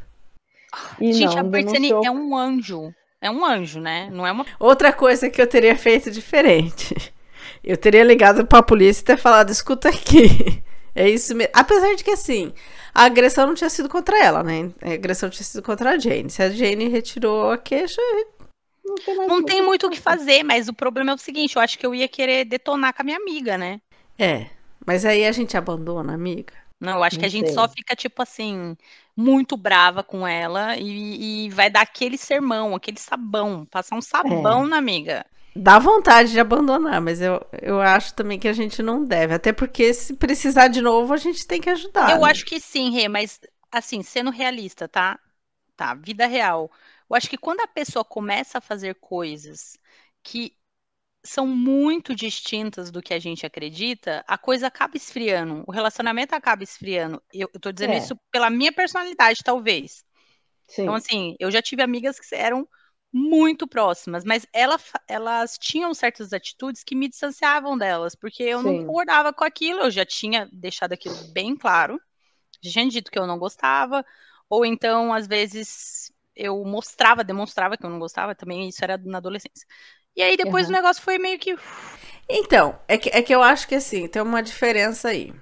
B: E Gente, não, a Brittany é um anjo. É um anjo, né? Não é uma.
A: Outra coisa que eu teria feito diferente. Eu teria ligado pra polícia e ter falado: escuta aqui. É isso mesmo. Apesar de que, assim, a agressão não tinha sido contra ela, né? A agressão tinha sido contra a Jane. Se a Jane retirou a queixa.
B: Não tem, não tem muito o que fazer, mas o problema é o seguinte: eu acho que eu ia querer detonar com a minha amiga, né?
A: É. Mas aí a gente abandona a amiga.
B: Não, eu acho não que a gente só fica, tipo assim, muito brava com ela e, e, vai dar aquele sermão, aquele sabão, passar um sabão é. na amiga.
A: Dá vontade de abandonar, mas eu, eu acho também que a gente não deve. Até porque se precisar de novo, a gente tem que ajudar.
B: Eu
A: né?
B: acho que sim, Rê, mas assim, sendo realista, tá? Tá, vida real. Eu acho que quando a pessoa começa a fazer coisas que são muito distintas do que a gente acredita, a coisa acaba esfriando, o relacionamento acaba esfriando. Eu, eu tô dizendo
C: É.
B: isso pela minha personalidade, talvez.
C: Sim.
B: Então, assim, eu já tive amigas que eram muito próximas, mas ela, elas tinham certas atitudes que me distanciavam delas, porque eu não
C: Sim.
B: concordava com aquilo, eu já tinha deixado aquilo bem claro, já tinha dito que eu não gostava, ou então, às vezes, eu mostrava, demonstrava que eu não gostava, também isso era na adolescência. E aí depois
C: Aham.
B: o negócio foi meio que.
A: Então, é que, é que eu acho que assim, tem uma diferença aí.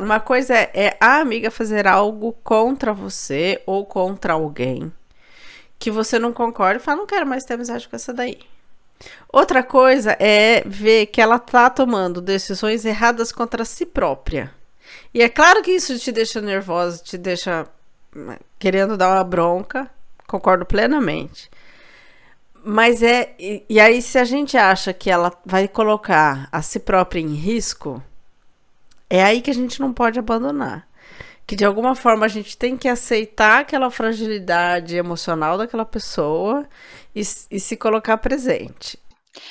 A: Uma coisa é, é a amiga fazer algo contra você ou contra alguém que você não concorda e fala, não quero mais ter amizade com essa daí. Outra coisa é ver que ela tá tomando decisões erradas contra si própria. E é claro que isso te deixa nervosa, te deixa hum, querendo dar uma bronca, concordo plenamente. Mas é. E, e aí, se a gente acha que ela vai colocar a si própria em risco, é aí que a gente não pode abandonar. Que de alguma forma a gente tem que aceitar aquela fragilidade emocional daquela pessoa e, e se colocar presente.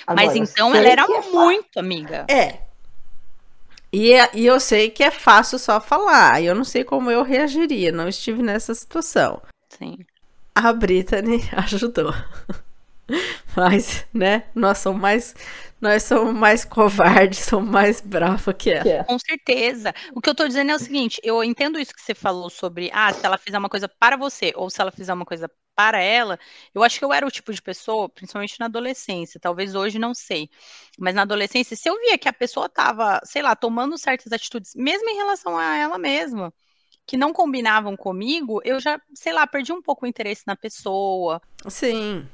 B: Mas
C: Agora,
B: então
C: sei
B: ela era
C: é
B: muito amiga.
A: É. E, é- e eu sei que é fácil só falar. E eu não sei como eu reagiria. Não estive nessa situação.
B: Sim.
A: A Brittany ajudou. Mas, né, nós somos mais, nós somos mais covardes, somos mais bravos que ela.
C: É.
B: Com certeza. O que eu tô dizendo é o seguinte, eu entendo isso que você falou sobre, ah, se ela fizer uma coisa para você ou se ela fizer uma coisa para ela, eu acho que eu era o tipo de pessoa, principalmente na adolescência, talvez hoje não sei, mas na adolescência, se eu via que a pessoa tava, sei lá, tomando certas atitudes, mesmo em relação a ela mesma, que não combinavam comigo, eu já, sei lá, perdi um pouco o interesse na pessoa.
A: Sim.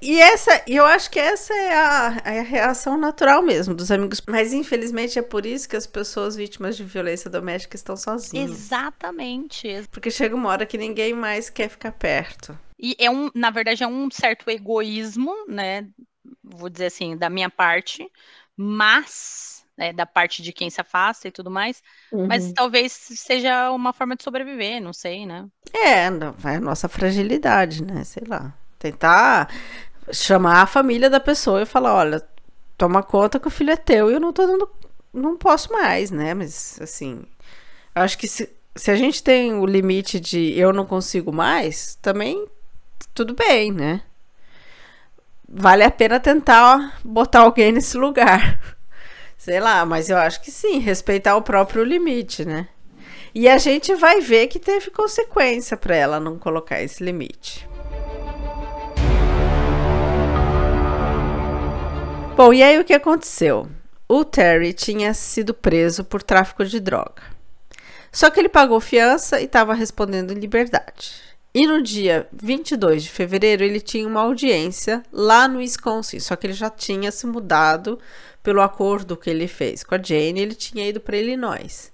A: E essa, eu acho que essa é a, é a reação natural mesmo dos amigos. Mas infelizmente é por isso que as pessoas vítimas de violência doméstica estão sozinhas.
B: Exatamente.
A: Porque chega uma hora que ninguém mais quer ficar perto.
B: E é um, na verdade, é um certo egoísmo, né? Vou dizer assim, da minha parte, mas né, da parte de quem se afasta e tudo mais, mas
C: Uhum.
B: talvez seja uma forma de sobreviver, não sei, né?
A: É, é a nossa fragilidade, né? Sei lá. Tentar chamar a família da pessoa e falar, olha, toma conta que o filho é teu e eu não tô dando. Não posso mais, né? Mas assim. Acho que se, se a gente tem o limite de eu não consigo mais, também tudo bem, né? Vale a pena tentar botar alguém nesse lugar. Sei lá, mas eu acho que sim, respeitar o próprio limite, né? E a gente vai ver que teve consequência para ela não colocar esse limite. Bom, e aí o que aconteceu? O Terry tinha sido preso por tráfico de droga. Só que ele pagou fiança e estava respondendo em liberdade. E no dia 22 de fevereiro ele tinha uma audiência lá no Wisconsin, só que ele já tinha se mudado pelo acordo que ele fez com a Jane, ele tinha ido para Illinois.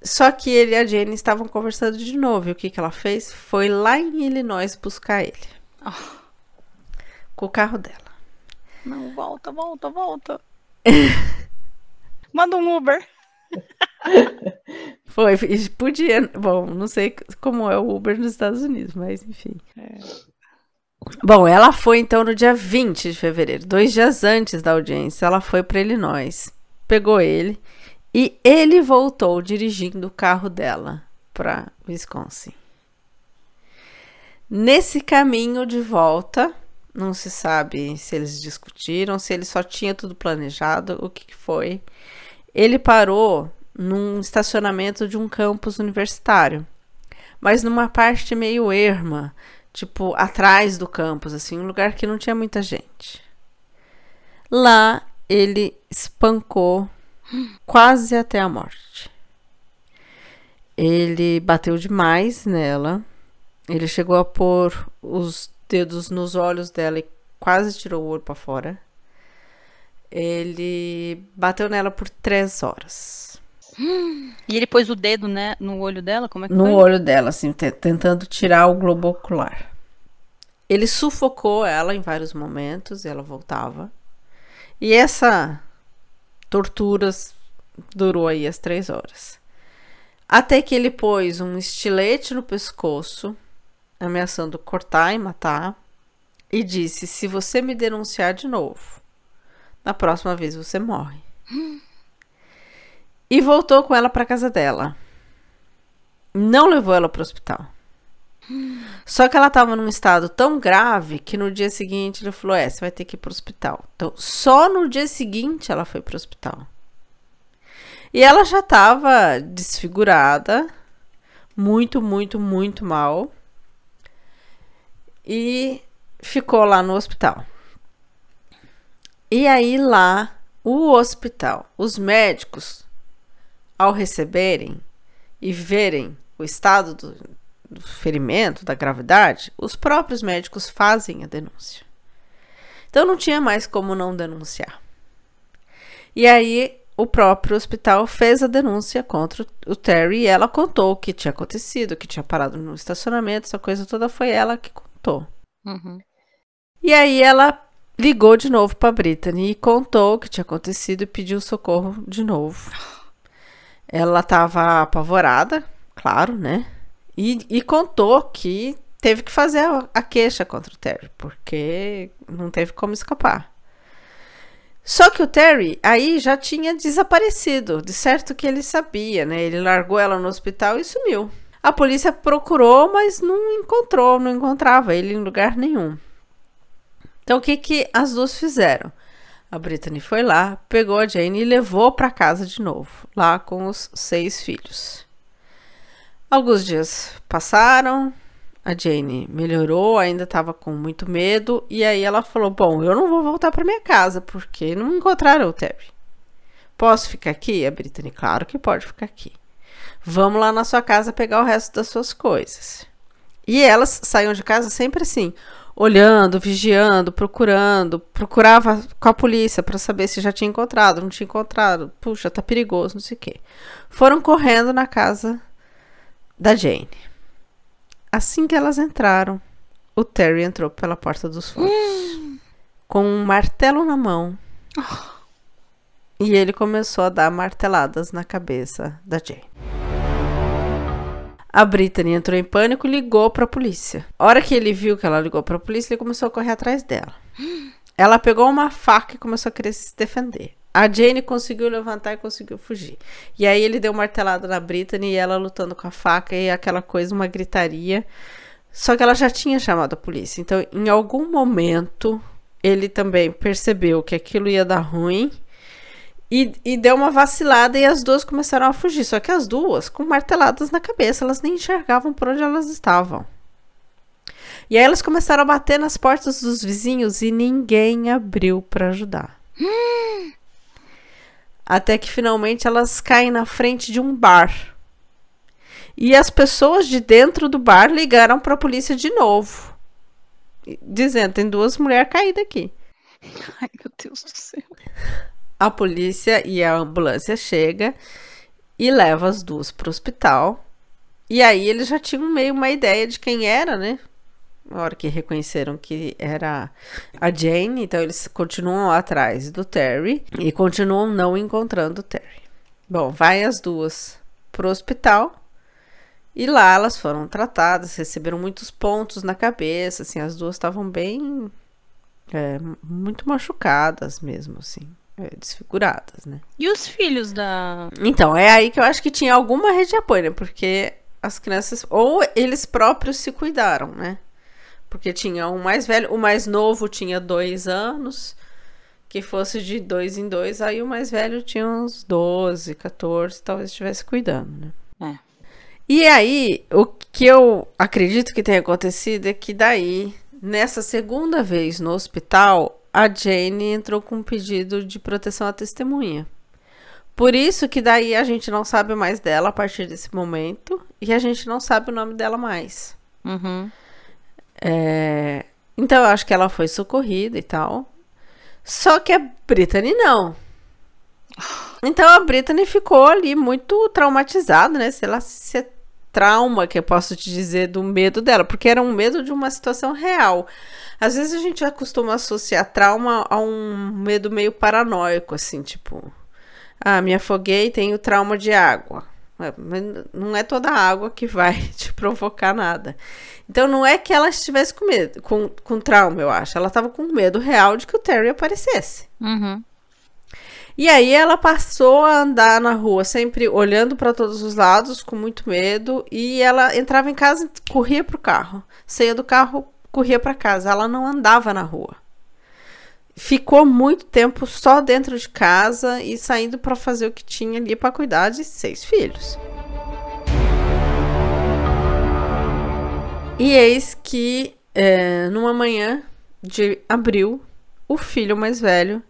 A: Só que ele e a Jane estavam conversando de novo. E o que, que ela fez? Foi lá em Illinois buscar ele. Com o carro dela.
B: Não, volta, volta, volta. Manda um Uber.
A: Foi, podia. Bom, não sei como é o Uber nos Estados Unidos, mas enfim. Bom, ela foi então no dia 20 de fevereiro, dois dias antes da audiência. Ela foi para Illinois, pegou ele e ele voltou dirigindo o carro dela para Wisconsin. Nesse caminho de volta, não se sabe se eles discutiram, se ele só tinha tudo planejado, o que, que foi. Ele parou num estacionamento de um campus universitário, mas numa parte meio erma, tipo atrás do campus, assim, um lugar que não tinha muita gente. Lá ele espancou quase até a morte. Ele bateu demais nela. Ele chegou a pôr os dedos nos olhos dela e quase tirou o olho para fora. Ele bateu nela por três horas.
B: E ele pôs o dedo, né, no olho dela? Como é que
A: No
B: foi?
A: olho dela, assim, te- tentando tirar o globo ocular. Ele sufocou ela em vários momentos e ela voltava. E essa tortura durou aí as três horas. Até que ele pôs um estilete no pescoço, ameaçando cortar e matar, e disse: Se você me denunciar de novo, na próxima vez você morre. E voltou com ela para casa dela. Não levou ela para o hospital. Só que ela estava num estado tão grave que no dia seguinte ele falou: É, você vai ter que ir para o hospital. Então, só no dia seguinte ela foi para o hospital. E ela já estava desfigurada, muito, muito, muito mal. E ficou lá no hospital. E aí lá, o hospital, os médicos, ao receberem e verem o estado do, do ferimento, da gravidade, os próprios médicos fazem a denúncia. Então não tinha mais como não denunciar. E aí o próprio hospital fez a denúncia contra o Terry e ela contou o que tinha acontecido, que tinha parado no estacionamento, essa coisa toda foi ela que contou. Uhum. E aí ela ligou de novo para Brittany e contou o que tinha acontecido e pediu socorro de novo. Ela estava apavorada, claro, né? E, e contou que teve que fazer a, a queixa contra o Terry, porque não teve como escapar. Só que o Terry aí já tinha desaparecido, de certo que ele sabia, né? Ele largou ela no hospital e sumiu. A polícia procurou, mas não encontrou, não encontrava ele em lugar nenhum. Então o que que as duas fizeram? A Brittany foi lá, pegou a Jane e levou para casa de novo, lá com os seis filhos. Alguns dias passaram, a Jane melhorou, ainda estava com muito medo, e aí ela falou: Bom, eu não vou voltar para minha casa, porque não encontraram o Terry. Posso ficar aqui? A Brittany, claro que pode ficar aqui. Vamos lá na sua casa pegar o resto das suas coisas. E elas saíam de casa sempre assim, olhando, vigiando, procurando, procurava com a polícia para saber se já tinha encontrado, não tinha encontrado. Puxa, tá perigoso, não sei o quê. Foram correndo na casa da Jane. Assim que elas entraram, o Terry entrou pela porta dos fundos hum. com um martelo na mão. Oh. E ele começou a dar marteladas na cabeça da Jane. A Brittany entrou em pânico e ligou para a polícia. A hora que ele viu que ela ligou para a polícia, ele começou a correr atrás dela. Ela pegou uma faca e começou a querer se defender. A Jane conseguiu levantar e conseguiu fugir. E aí ele deu martelada na Brittany e ela lutando com a faca e aquela coisa, uma gritaria. Só que ela já tinha chamado a polícia. Então, em algum momento, ele também percebeu que aquilo ia dar ruim e, e deu uma vacilada e as duas começaram a fugir. Só que as duas, com marteladas na cabeça, elas nem enxergavam por onde elas estavam. E aí elas começaram a bater nas portas dos vizinhos e ninguém abriu para ajudar. Até que finalmente elas caem na frente de um bar. E as pessoas de dentro do bar ligaram para a polícia de novo, dizendo: tem duas mulheres caídas aqui.
B: Ai, meu Deus do céu.
A: A polícia e a ambulância chega e leva as duas para o hospital. E aí eles já tinham meio uma ideia de quem era, né? na hora que reconheceram que era a Jane, então eles continuam atrás do Terry e continuam não encontrando o Terry. Bom, vai as duas pro hospital e lá elas foram tratadas, receberam muitos pontos na cabeça, assim, as duas estavam bem é, muito machucadas mesmo, assim. É, desfiguradas, né?
B: E os filhos da.
A: Então, é aí que eu acho que tinha alguma rede de apoio, né? Porque as crianças. Ou eles próprios se cuidaram, né? Porque tinha um mais velho, o mais novo tinha dois anos, que fosse de dois em dois, aí o mais velho tinha uns 12, 14, talvez estivesse cuidando, né? É. E aí, o que eu acredito que tenha acontecido é que daí, nessa segunda vez no hospital, a Jane entrou com um pedido de proteção à testemunha. Por isso que daí a gente não sabe mais dela a partir desse momento e a gente não sabe o nome dela mais. Uhum. É, então eu acho que ela foi socorrida e tal. Só que a Brittany não. Então a Brittany ficou ali muito traumatizada, né? Sei lá se trauma que eu posso te dizer do medo dela, porque era um medo de uma situação real. Às vezes a gente acostuma associar trauma a um medo meio paranoico, assim, tipo, ah, me afoguei, tenho trauma de água. Não é toda água que vai te provocar nada. Então não é que ela estivesse com medo, com, com trauma, eu acho. Ela estava com medo real de que o Terry aparecesse. Uhum. E aí ela passou a andar na rua, sempre olhando para todos os lados, com muito medo, e ela entrava em casa e corria pro carro. Saía do carro, corria para casa. Ela não andava na rua. Ficou muito tempo só dentro de casa e saindo para fazer o que tinha ali para cuidar de seis filhos. E eis que é, numa manhã de abril, o filho mais velho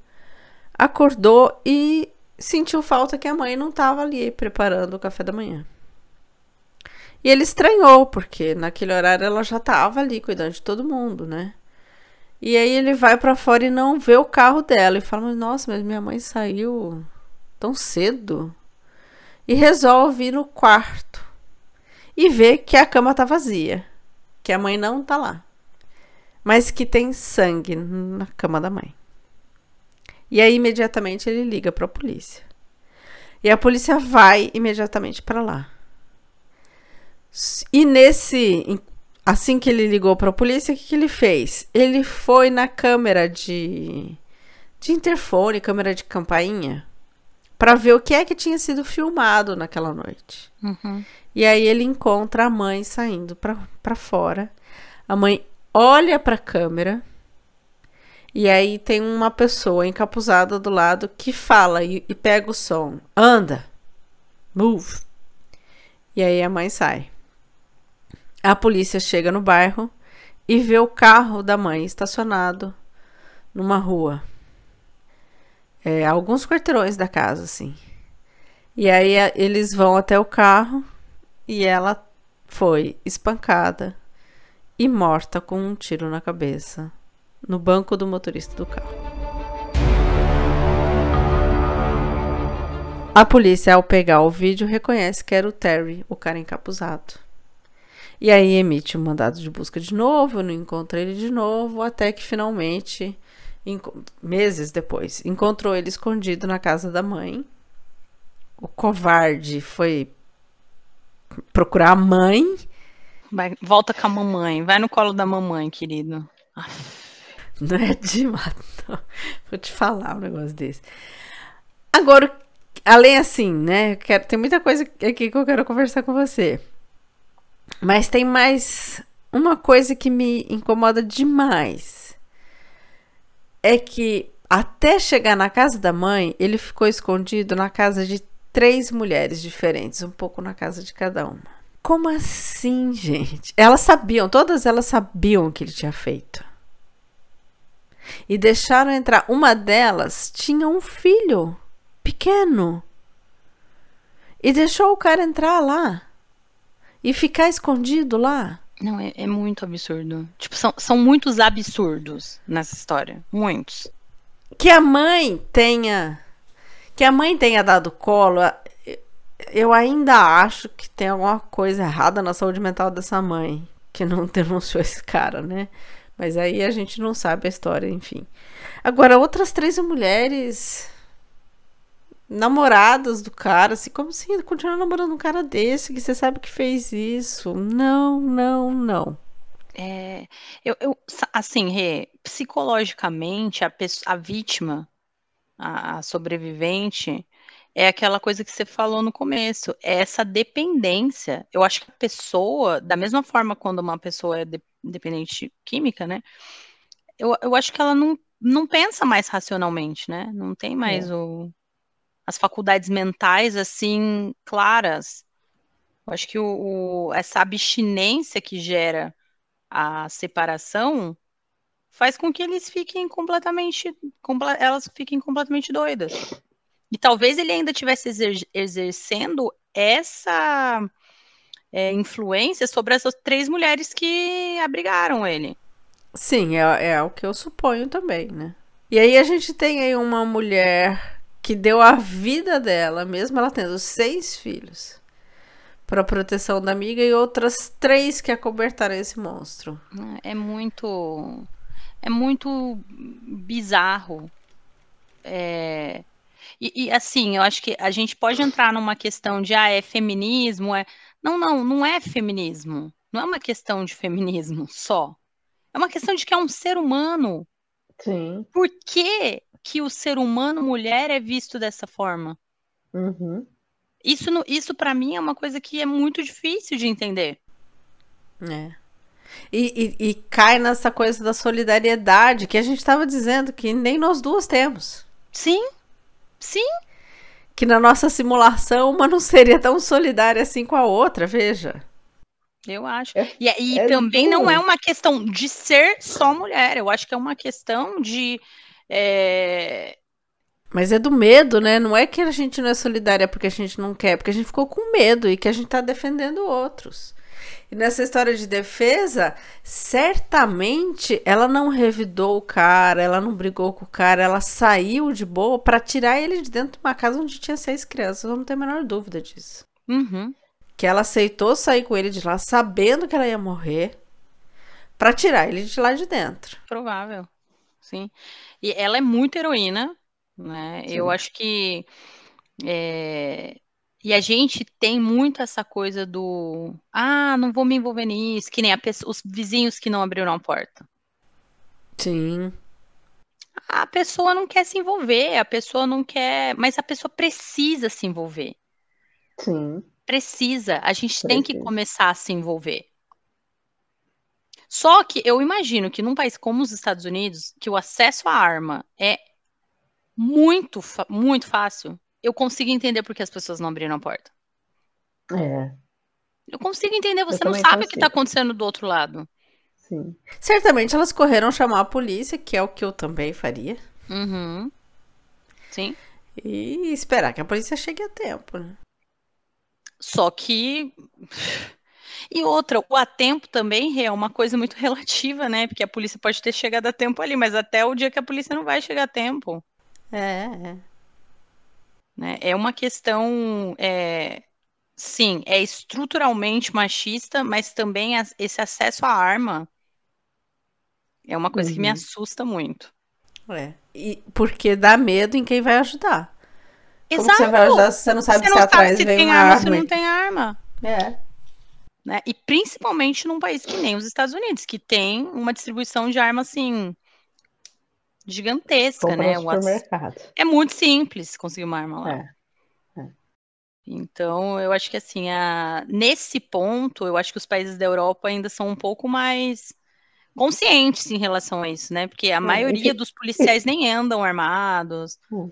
A: acordou e sentiu falta que a mãe não estava ali preparando o café da manhã. E ele estranhou, porque naquele horário ela já estava ali cuidando de todo mundo, né? E aí ele vai para fora e não vê o carro dela e fala: "Nossa, mas minha mãe saiu tão cedo". E resolve ir no quarto e vê que a cama tá vazia, que a mãe não tá lá. Mas que tem sangue na cama da mãe. E aí imediatamente ele liga para a polícia. E a polícia vai imediatamente para lá. E nesse assim que ele ligou para a polícia, o que, que ele fez? Ele foi na câmera de de interfone, câmera de campainha, para ver o que é que tinha sido filmado naquela noite.
B: Uhum.
A: E aí ele encontra a mãe saindo para fora. A mãe olha para a câmera e aí tem uma pessoa encapuzada do lado que fala e, e pega o som. Anda. Move. E aí a mãe sai. A polícia chega no bairro e vê o carro da mãe estacionado numa rua. É, alguns quarteirões da casa, assim. E aí eles vão até o carro e ela foi espancada e morta com um tiro na cabeça no banco do motorista do carro. A polícia, ao pegar o vídeo, reconhece que era o Terry, o cara encapuzado. E aí emite um mandado de busca de novo, não encontra ele de novo, até que finalmente, meses depois, encontrou ele escondido na casa da mãe. O covarde foi procurar a mãe.
B: Vai, volta com a mamãe, vai no colo da mamãe, querido.
A: Não é de matar. Vou te falar um negócio desse. Agora, além assim, né? Quero, tem muita coisa aqui que eu quero conversar com você. Mas tem mais uma coisa que me incomoda demais. É que até chegar na casa da mãe, ele ficou escondido na casa de três mulheres diferentes, um pouco na casa de cada uma. Como assim, gente? Elas sabiam, todas elas sabiam o que ele tinha feito e deixaram entrar. Uma delas tinha um filho pequeno e deixou o cara entrar lá e ficar escondido lá.
B: Não, é, é muito absurdo. Tipo, são, são muitos absurdos nessa história. Muitos.
A: Que a mãe tenha. Que a mãe tenha dado colo. Eu ainda acho que tem alguma coisa errada na saúde mental dessa mãe. Que não denunciou esse cara, né? Mas aí a gente não sabe a história, enfim. Agora, outras três mulheres namoradas do cara, assim, como assim continuar namorando um cara desse que você sabe que fez isso? Não, não, não.
B: É, eu, eu assim, Rê, psicologicamente, a, a vítima, a, a sobrevivente, é aquela coisa que você falou no começo, é essa dependência. Eu acho que a pessoa, da mesma forma quando uma pessoa é de, dependente química, né? Eu, eu acho que ela não, não pensa mais racionalmente, né? Não tem mais é. o, as faculdades mentais assim claras. Eu acho que o, o, essa abstinência que gera a separação faz com que eles fiquem completamente, comple, elas fiquem completamente doidas. E talvez ele ainda tivesse exer, exercendo essa é, influência sobre essas três mulheres que abrigaram ele.
A: Sim, é, é o que eu suponho também, né? E aí a gente tem aí uma mulher que deu a vida dela, mesmo ela tendo seis filhos, para proteção da amiga e outras três que acobertaram esse monstro.
B: É muito, é muito bizarro. É, e, e, assim, eu acho que a gente pode entrar numa questão de ah, é feminismo, é não, não, não é feminismo. Não é uma questão de feminismo só. É uma questão de que é um ser humano.
C: Sim.
B: Por que que o ser humano mulher é visto dessa forma?
C: Uhum.
B: Isso, isso para mim é uma coisa que é muito difícil de entender.
A: É. E, e, e, cai nessa coisa da solidariedade que a gente estava dizendo que nem nós duas temos.
B: Sim, sim.
A: Que na nossa simulação uma não seria tão solidária assim com a outra, veja.
B: Eu acho. É, e, e é também não é uma questão de ser só mulher, eu acho que é uma questão de. É...
A: Mas é do medo, né? Não é que a gente não é solidária porque a gente não quer, porque a gente ficou com medo e que a gente tá defendendo outros. E nessa história de defesa, certamente ela não revidou o cara, ela não brigou com o cara, ela saiu de boa para tirar ele de dentro de uma casa onde tinha seis crianças. Eu não tenho a menor dúvida disso.
B: Uhum.
A: Que ela aceitou sair com ele de lá, sabendo que ela ia morrer, para tirar ele de lá de dentro.
B: Provável, sim. E ela é muito heroína, né? Sim. Eu acho que é, e a gente tem muito essa coisa do ah, não vou me envolver nisso, que nem pessoa, os vizinhos que não abriram a porta.
A: Sim.
B: A pessoa não quer se envolver, a pessoa não quer, mas a pessoa precisa se envolver.
C: Sim.
B: Precisa, a gente precisa. tem que começar a se envolver. Só que eu imagino que num país como os Estados Unidos, que o acesso à arma é muito, muito fácil, eu consigo entender porque as pessoas não abriram a porta.
C: É.
B: Eu consigo entender, você não sabe consigo. o que está acontecendo do outro lado.
C: Sim.
A: Certamente elas correram chamar a polícia, que é o que eu também faria.
B: Uhum. Sim.
A: E esperar que a polícia chegue a tempo, né?
B: Só que. E outra, o a tempo também é uma coisa muito relativa, né? Porque a polícia pode ter chegado a tempo ali, mas até o dia que a polícia não vai chegar a tempo.
A: É, é.
B: Né? É uma questão, é, sim, é estruturalmente machista, mas também esse acesso à arma é uma coisa uhum. que me uhum. assusta muito.
A: É. E porque dá medo em quem vai ajudar.
B: Exato. Como
A: você vai ajudar se você não sabe você se não atrás se vem uma arma? Se
B: não tem arma.
A: É.
B: Né? E principalmente num país que nem os Estados Unidos, que tem uma distribuição de armas assim gigantesca, né?
C: Supermercado.
B: É muito simples conseguir uma arma lá.
C: É. é.
B: Então, eu acho que assim, a... nesse ponto, eu acho que os países da Europa ainda são um pouco mais conscientes em relação a isso, né? Porque a é, maioria dos policiais nem andam armados.
A: Hum.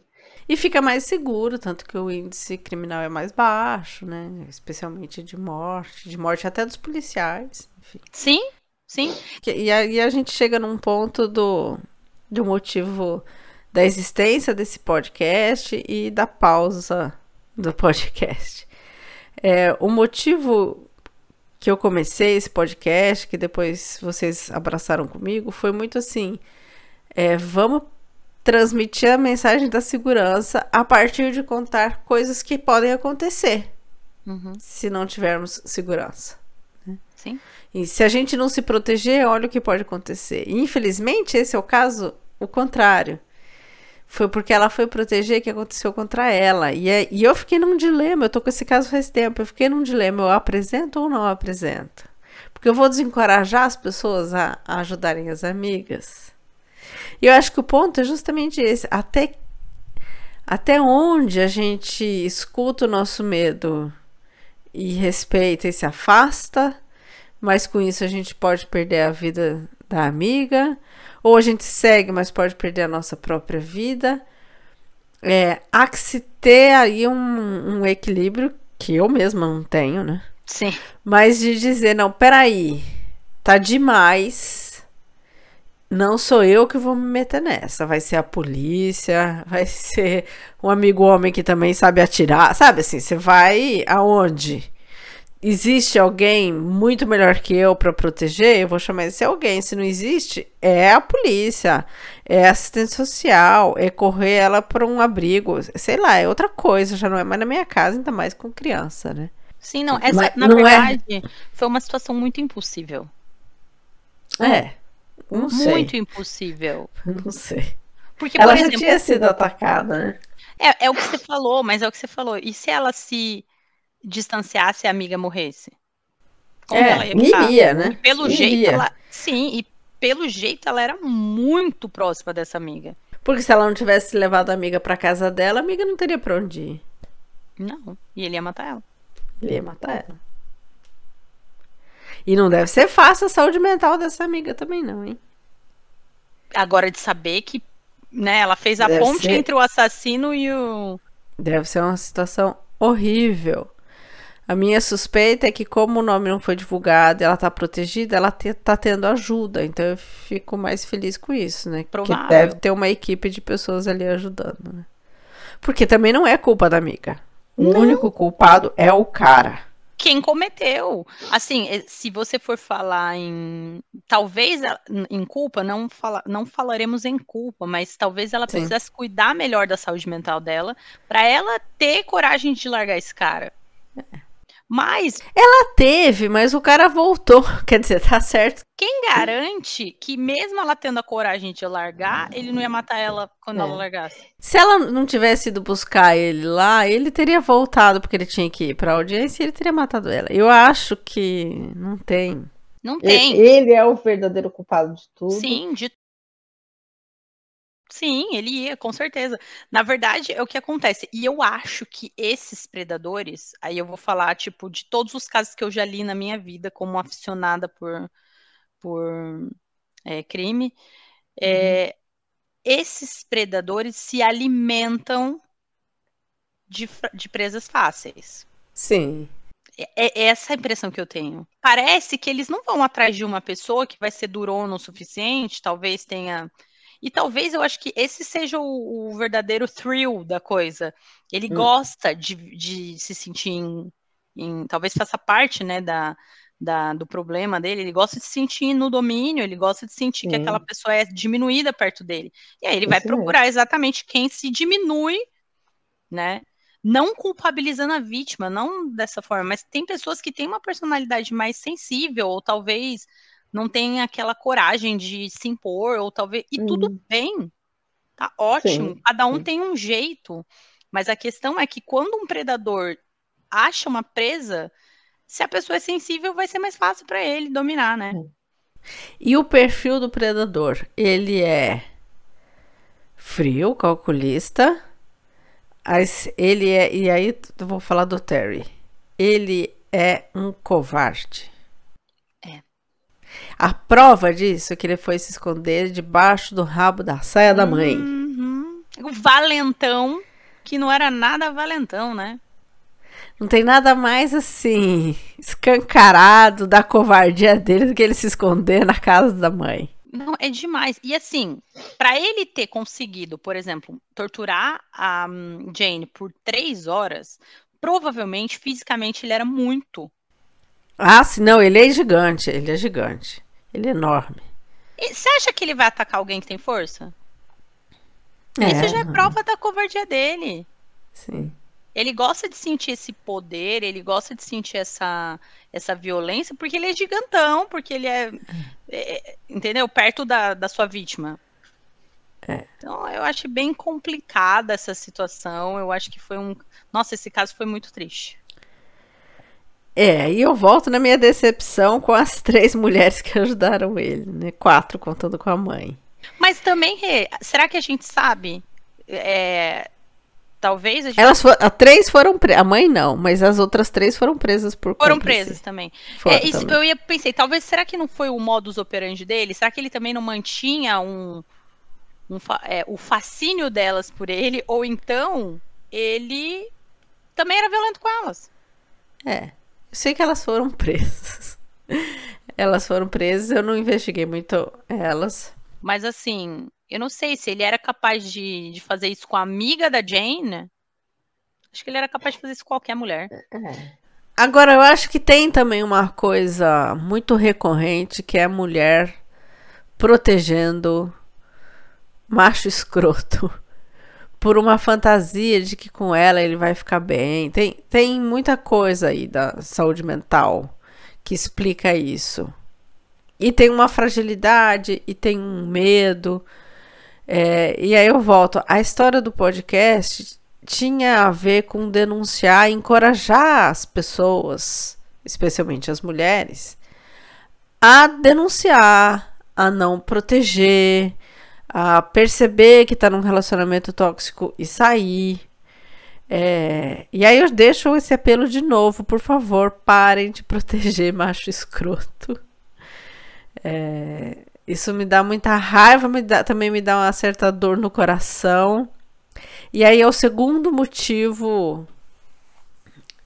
A: E fica mais seguro, tanto que o índice criminal é mais baixo, né? Especialmente de morte, de morte até dos policiais. Enfim.
B: Sim, sim.
A: E aí a gente chega num ponto do do motivo da existência desse podcast e da pausa do podcast. É, o motivo que eu comecei esse podcast, que depois vocês abraçaram comigo, foi muito assim: é, vamos transmitir a mensagem da segurança a partir de contar coisas que podem acontecer
B: uhum.
A: se não tivermos segurança.
B: Né? Sim.
A: E se a gente não se proteger, olha o que pode acontecer. Infelizmente, esse é o caso, o contrário. Foi porque ela foi proteger que aconteceu contra ela. E, é, e eu fiquei num dilema. Eu tô com esse caso faz tempo. Eu fiquei num dilema. Eu apresento ou não apresento? Porque eu vou desencorajar as pessoas a, a ajudarem as amigas. E eu acho que o ponto é justamente esse. Até, até onde a gente escuta o nosso medo e respeita e se afasta mas com isso a gente pode perder a vida da amiga, ou a gente segue, mas pode perder a nossa própria vida. É, há que se ter aí um, um equilíbrio que eu mesma não tenho, né?
B: Sim.
A: Mas de dizer, não, peraí, tá demais. Não sou eu que vou me meter nessa. Vai ser a polícia, vai ser um amigo homem que também sabe atirar. Sabe assim, você vai aonde? Existe alguém muito melhor que eu para proteger, eu vou chamar esse alguém. Se não existe, é a polícia, é assistente social, é correr ela para um abrigo, sei lá, é outra coisa, já não é mais na minha casa, ainda mais com criança, né?
B: Sim, não, essa, Mas, na não é verdade, é... foi uma situação muito impossível.
A: É, não sei.
B: Muito impossível.
A: Não sei.
B: Porque,
A: ela exemplo, já tinha sido atacada, né?
B: É, é o que você falou, mas é o que você falou. E se ela se distanciasse a amiga morresse?
A: Como é, ela ia ficar? Iria, né?
B: E pelo
A: iria.
B: jeito, ela, sim, e pelo jeito ela era muito próxima dessa amiga.
A: Porque se ela não tivesse levado a amiga pra casa dela, a amiga não teria pra onde ir.
B: Não. E ele ia matar ela.
A: Ele ia matar ela. E não deve ser fácil a saúde mental dessa amiga também, não, hein?
B: Agora de saber que, né, ela fez a
A: Deve
B: ponte
A: ser.
B: entre o assassino e o.
A: Deve ser uma situação horrível. A minha suspeita é que, como o nome não foi divulgado e ela tá protegida, ela te- tá tendo ajuda. Então eu fico mais feliz com isso, né? Porque
B: Provável.
A: deve ter uma equipe de pessoas ali ajudando, né? Porque também não é culpa da amiga. O único culpado é o cara.
B: Quem cometeu? Assim, eh, se você for falar em. Talvez em culpa, não, fala, não falaremos em culpa, mas talvez ela
A: Sim.
B: precisasse cuidar melhor da saúde mental dela, pra ela ter coragem de largar esse cara. Mas
A: Ela teve, mas o cara voltou. Quer dizer, tá certo.
B: quem garante que, mesmo ela tendo a coragem de largar, ele não ia matar ela quando
C: É.
B: ela largasse?
A: Se ela não tivesse ido buscar ele lá, ele teria voltado porque ele tinha que ir pra audiência e ele teria matado ela. Eu acho que não tem.
B: Não tem.
C: Ele é o verdadeiro culpado de tudo.
B: Sim, de... Sim, ele ia, com certeza. Na verdade, é o que acontece. E eu acho que esses predadores, aí eu vou falar, tipo, de todos os casos que eu já li na minha vida como aficionada por, por é, crime, é, esses predadores se alimentam de, de presas fáceis.
A: Sim.
B: É, é essa a impressão que eu tenho. Parece que eles não vão atrás de uma pessoa que vai ser durona o suficiente, talvez tenha. E talvez eu acho que esse seja o, o verdadeiro thrill da coisa. Ele
A: Hum.
B: gosta de, de se sentir em, em- Talvez faça parte, né, da, da- do problema dele. Ele gosta de se sentir no domínio, ele gosta de sentir que
C: Sim.
B: aquela pessoa é diminuída perto dele. E aí ele vai
C: Isso
B: procurar exatamente quem se diminui, né? não culpabilizando a vítima, não dessa forma, mas tem pessoas que têm uma personalidade mais sensível, ou talvez não tenha aquela coragem de se impor, ou talvez. E tudo
C: Uhum.
B: bem, tá ótimo,
C: Sim,
B: cada um tem um jeito. Mas a questão é que quando um predador acha uma presa, se a pessoa é sensível, vai ser mais fácil para ele dominar, né?
A: E o perfil do predador? Ele é frio, calculista. Ele é. E aí eu vou falar do Terry. Ele é um covarde. A prova disso é que ele foi se esconder debaixo do rabo da saia da mãe.
B: Uhum. O valentão, que não era nada valentão, né?
A: Não tem nada mais assim escancarado da covardia dele do que ele se esconder na casa da mãe.
B: Não, é demais. E assim, para ele ter conseguido, por exemplo, torturar a hum, Jane por três horas, provavelmente fisicamente ele era muito.
A: Ah, sim, não, ele é gigante, ele é gigante. Ele é enorme.
B: E Você acha que ele vai atacar alguém que tem força? Isso já é prova da covardia dele.
A: Sim.
B: Ele gosta de sentir esse poder, ele gosta de sentir essa, essa violência, porque ele é gigantão, porque ele é, é, entendeu? Perto da, da sua vítima.
A: É.
B: Então, eu acho bem complicada essa situação. Eu acho que foi um. Nossa, esse caso foi muito triste.
A: É, e eu volto na minha decepção com as três mulheres que ajudaram ele, né? Quatro contando com a mãe.
B: Mas também, Rê, será que a gente sabe? É, talvez a gente.
A: Elas foram, a três foram presas, a mãe não, mas as outras três foram presas por
B: Foram
A: cúmplice.
B: presas também.
A: Foram
B: É, isso,
A: também.
B: eu ia pensei, talvez será que não foi o modus operandi dele? Será que ele também não mantinha um, um é, o fascínio delas por ele? Ou então ele também era violento com elas?
A: É, sei que elas foram presas. Elas foram presas, eu não investiguei muito elas.
B: Mas assim, eu não sei se ele era capaz de, de fazer isso com a amiga da Jane. Acho que ele era capaz de fazer isso com qualquer mulher.
C: É.
A: Agora, eu acho que tem também uma coisa muito recorrente que é a mulher protegendo macho escroto por uma fantasia de que com ela ele vai ficar bem. Tem, tem muita coisa aí da saúde mental que explica isso. E tem uma fragilidade, e tem um medo. É, e aí eu volto. A história do podcast tinha a ver com denunciar encorajar as pessoas, especialmente as mulheres, a denunciar, a não proteger, a perceber que tá num relacionamento tóxico e sair. É, e aí eu deixo esse apelo de novo, por favor, parem de proteger macho escroto. É, isso me dá muita raiva, me dá, também me dá uma certa dor no coração. E aí é o segundo motivo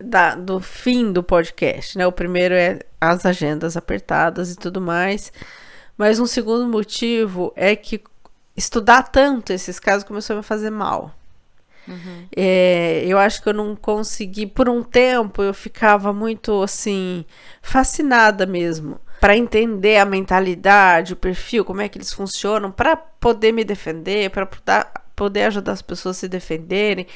A: da, do fim do podcast, né? O primeiro é as agendas apertadas e tudo mais. Mas um segundo motivo é que estudar tanto esses casos começou a me fazer mal. Uhum. É, eu acho que eu não consegui, por um tempo eu ficava muito assim, fascinada mesmo, para entender a mentalidade, o perfil, como é que eles funcionam, para poder me defender, para poder ajudar as pessoas a se defenderem.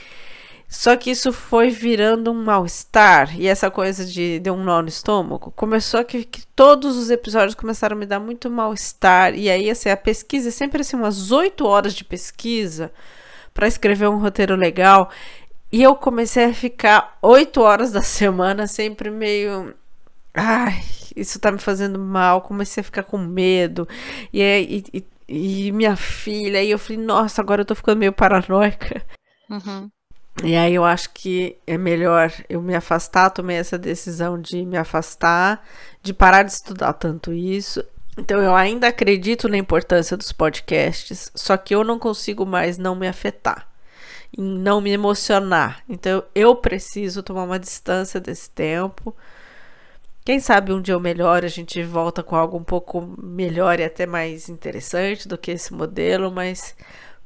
A: Só que isso foi virando um mal-estar. E essa coisa de, de um nó no estômago começou que, que todos os episódios começaram a me dar muito mal-estar. E aí, assim, a pesquisa, sempre assim, umas oito horas de pesquisa para escrever um roteiro legal. E eu comecei a ficar oito horas da semana sempre meio. Ai, isso tá me fazendo mal. Comecei a ficar com medo. E, e, e, e minha filha. E eu falei, nossa, agora eu tô ficando meio paranoica. Uhum. E aí eu acho que é melhor eu me afastar, tomei essa decisão de me afastar, de parar de estudar tanto isso. Então eu ainda acredito na importância dos podcasts, só que eu não consigo mais não me afetar, e não me emocionar. Então eu preciso tomar uma distância desse tempo. Quem sabe um dia eu melhore, a gente volta com algo um pouco melhor e até mais interessante do que esse modelo, mas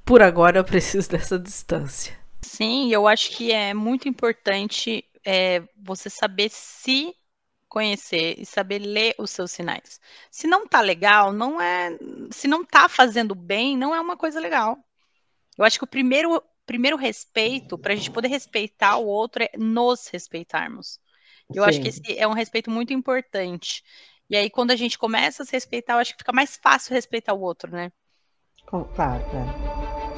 A: por agora eu preciso dessa distância.
B: Sim, eu acho que é muito importante é, você saber se conhecer e saber ler os seus sinais. Se não tá legal, não é. Se não tá fazendo bem, não é uma coisa legal. Eu acho que o primeiro, primeiro respeito, para a gente poder respeitar o outro, é nos respeitarmos. Eu Sim. acho que esse é um respeito muito importante. E aí, quando a gente começa a se respeitar, eu acho que fica mais fácil respeitar o outro, né?
C: Claro, é.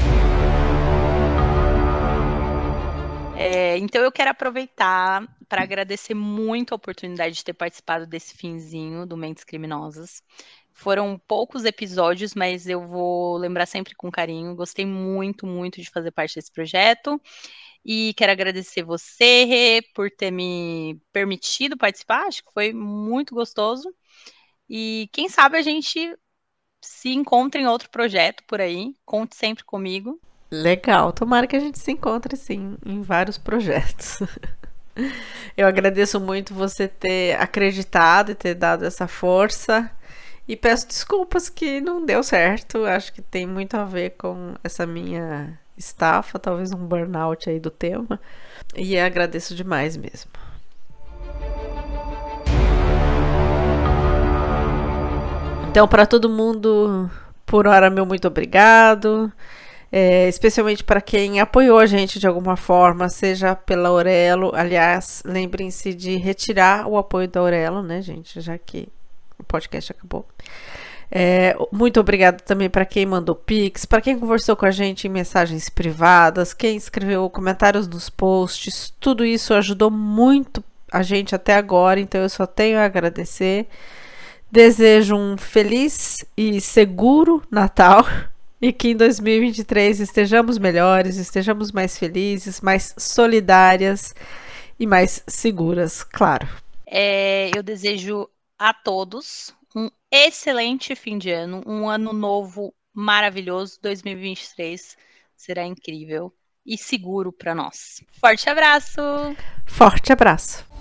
B: É, então eu quero aproveitar para agradecer muito a oportunidade de ter participado desse finzinho do Mentes Criminosas. Foram poucos episódios, mas eu vou lembrar sempre com carinho. Gostei muito, muito de fazer parte desse projeto. E quero agradecer você, Rê, por ter me permitido participar. Acho que foi muito gostoso. E quem sabe a gente se encontra em outro projeto por aí. Conte sempre comigo.
A: Legal, tomara que a gente se encontre sim em vários projetos. Eu agradeço muito você ter acreditado e ter dado essa força. E peço desculpas que não deu certo. Acho que tem muito a ver com essa minha estafa, talvez um burnout aí do tema. E agradeço demais mesmo. Então, para todo mundo, por hora, meu muito obrigado é, especialmente para quem apoiou a gente de alguma forma, seja pela Aurelo. Aliás, lembrem-se de retirar o apoio da Aurelo, né, gente, já que o podcast acabou. É, muito obrigado também para quem mandou Pix, para quem conversou com a gente em mensagens privadas, quem escreveu comentários nos posts. Tudo isso ajudou muito a gente até agora, então eu só tenho a agradecer. Desejo um feliz e seguro Natal e que em 2023 estejamos melhores, estejamos mais felizes, mais solidárias e mais seguras, claro.
B: É, eu desejo a todos um excelente fim de ano, um ano novo maravilhoso. 2023 será incrível e seguro para nós. Forte abraço!
A: Forte abraço!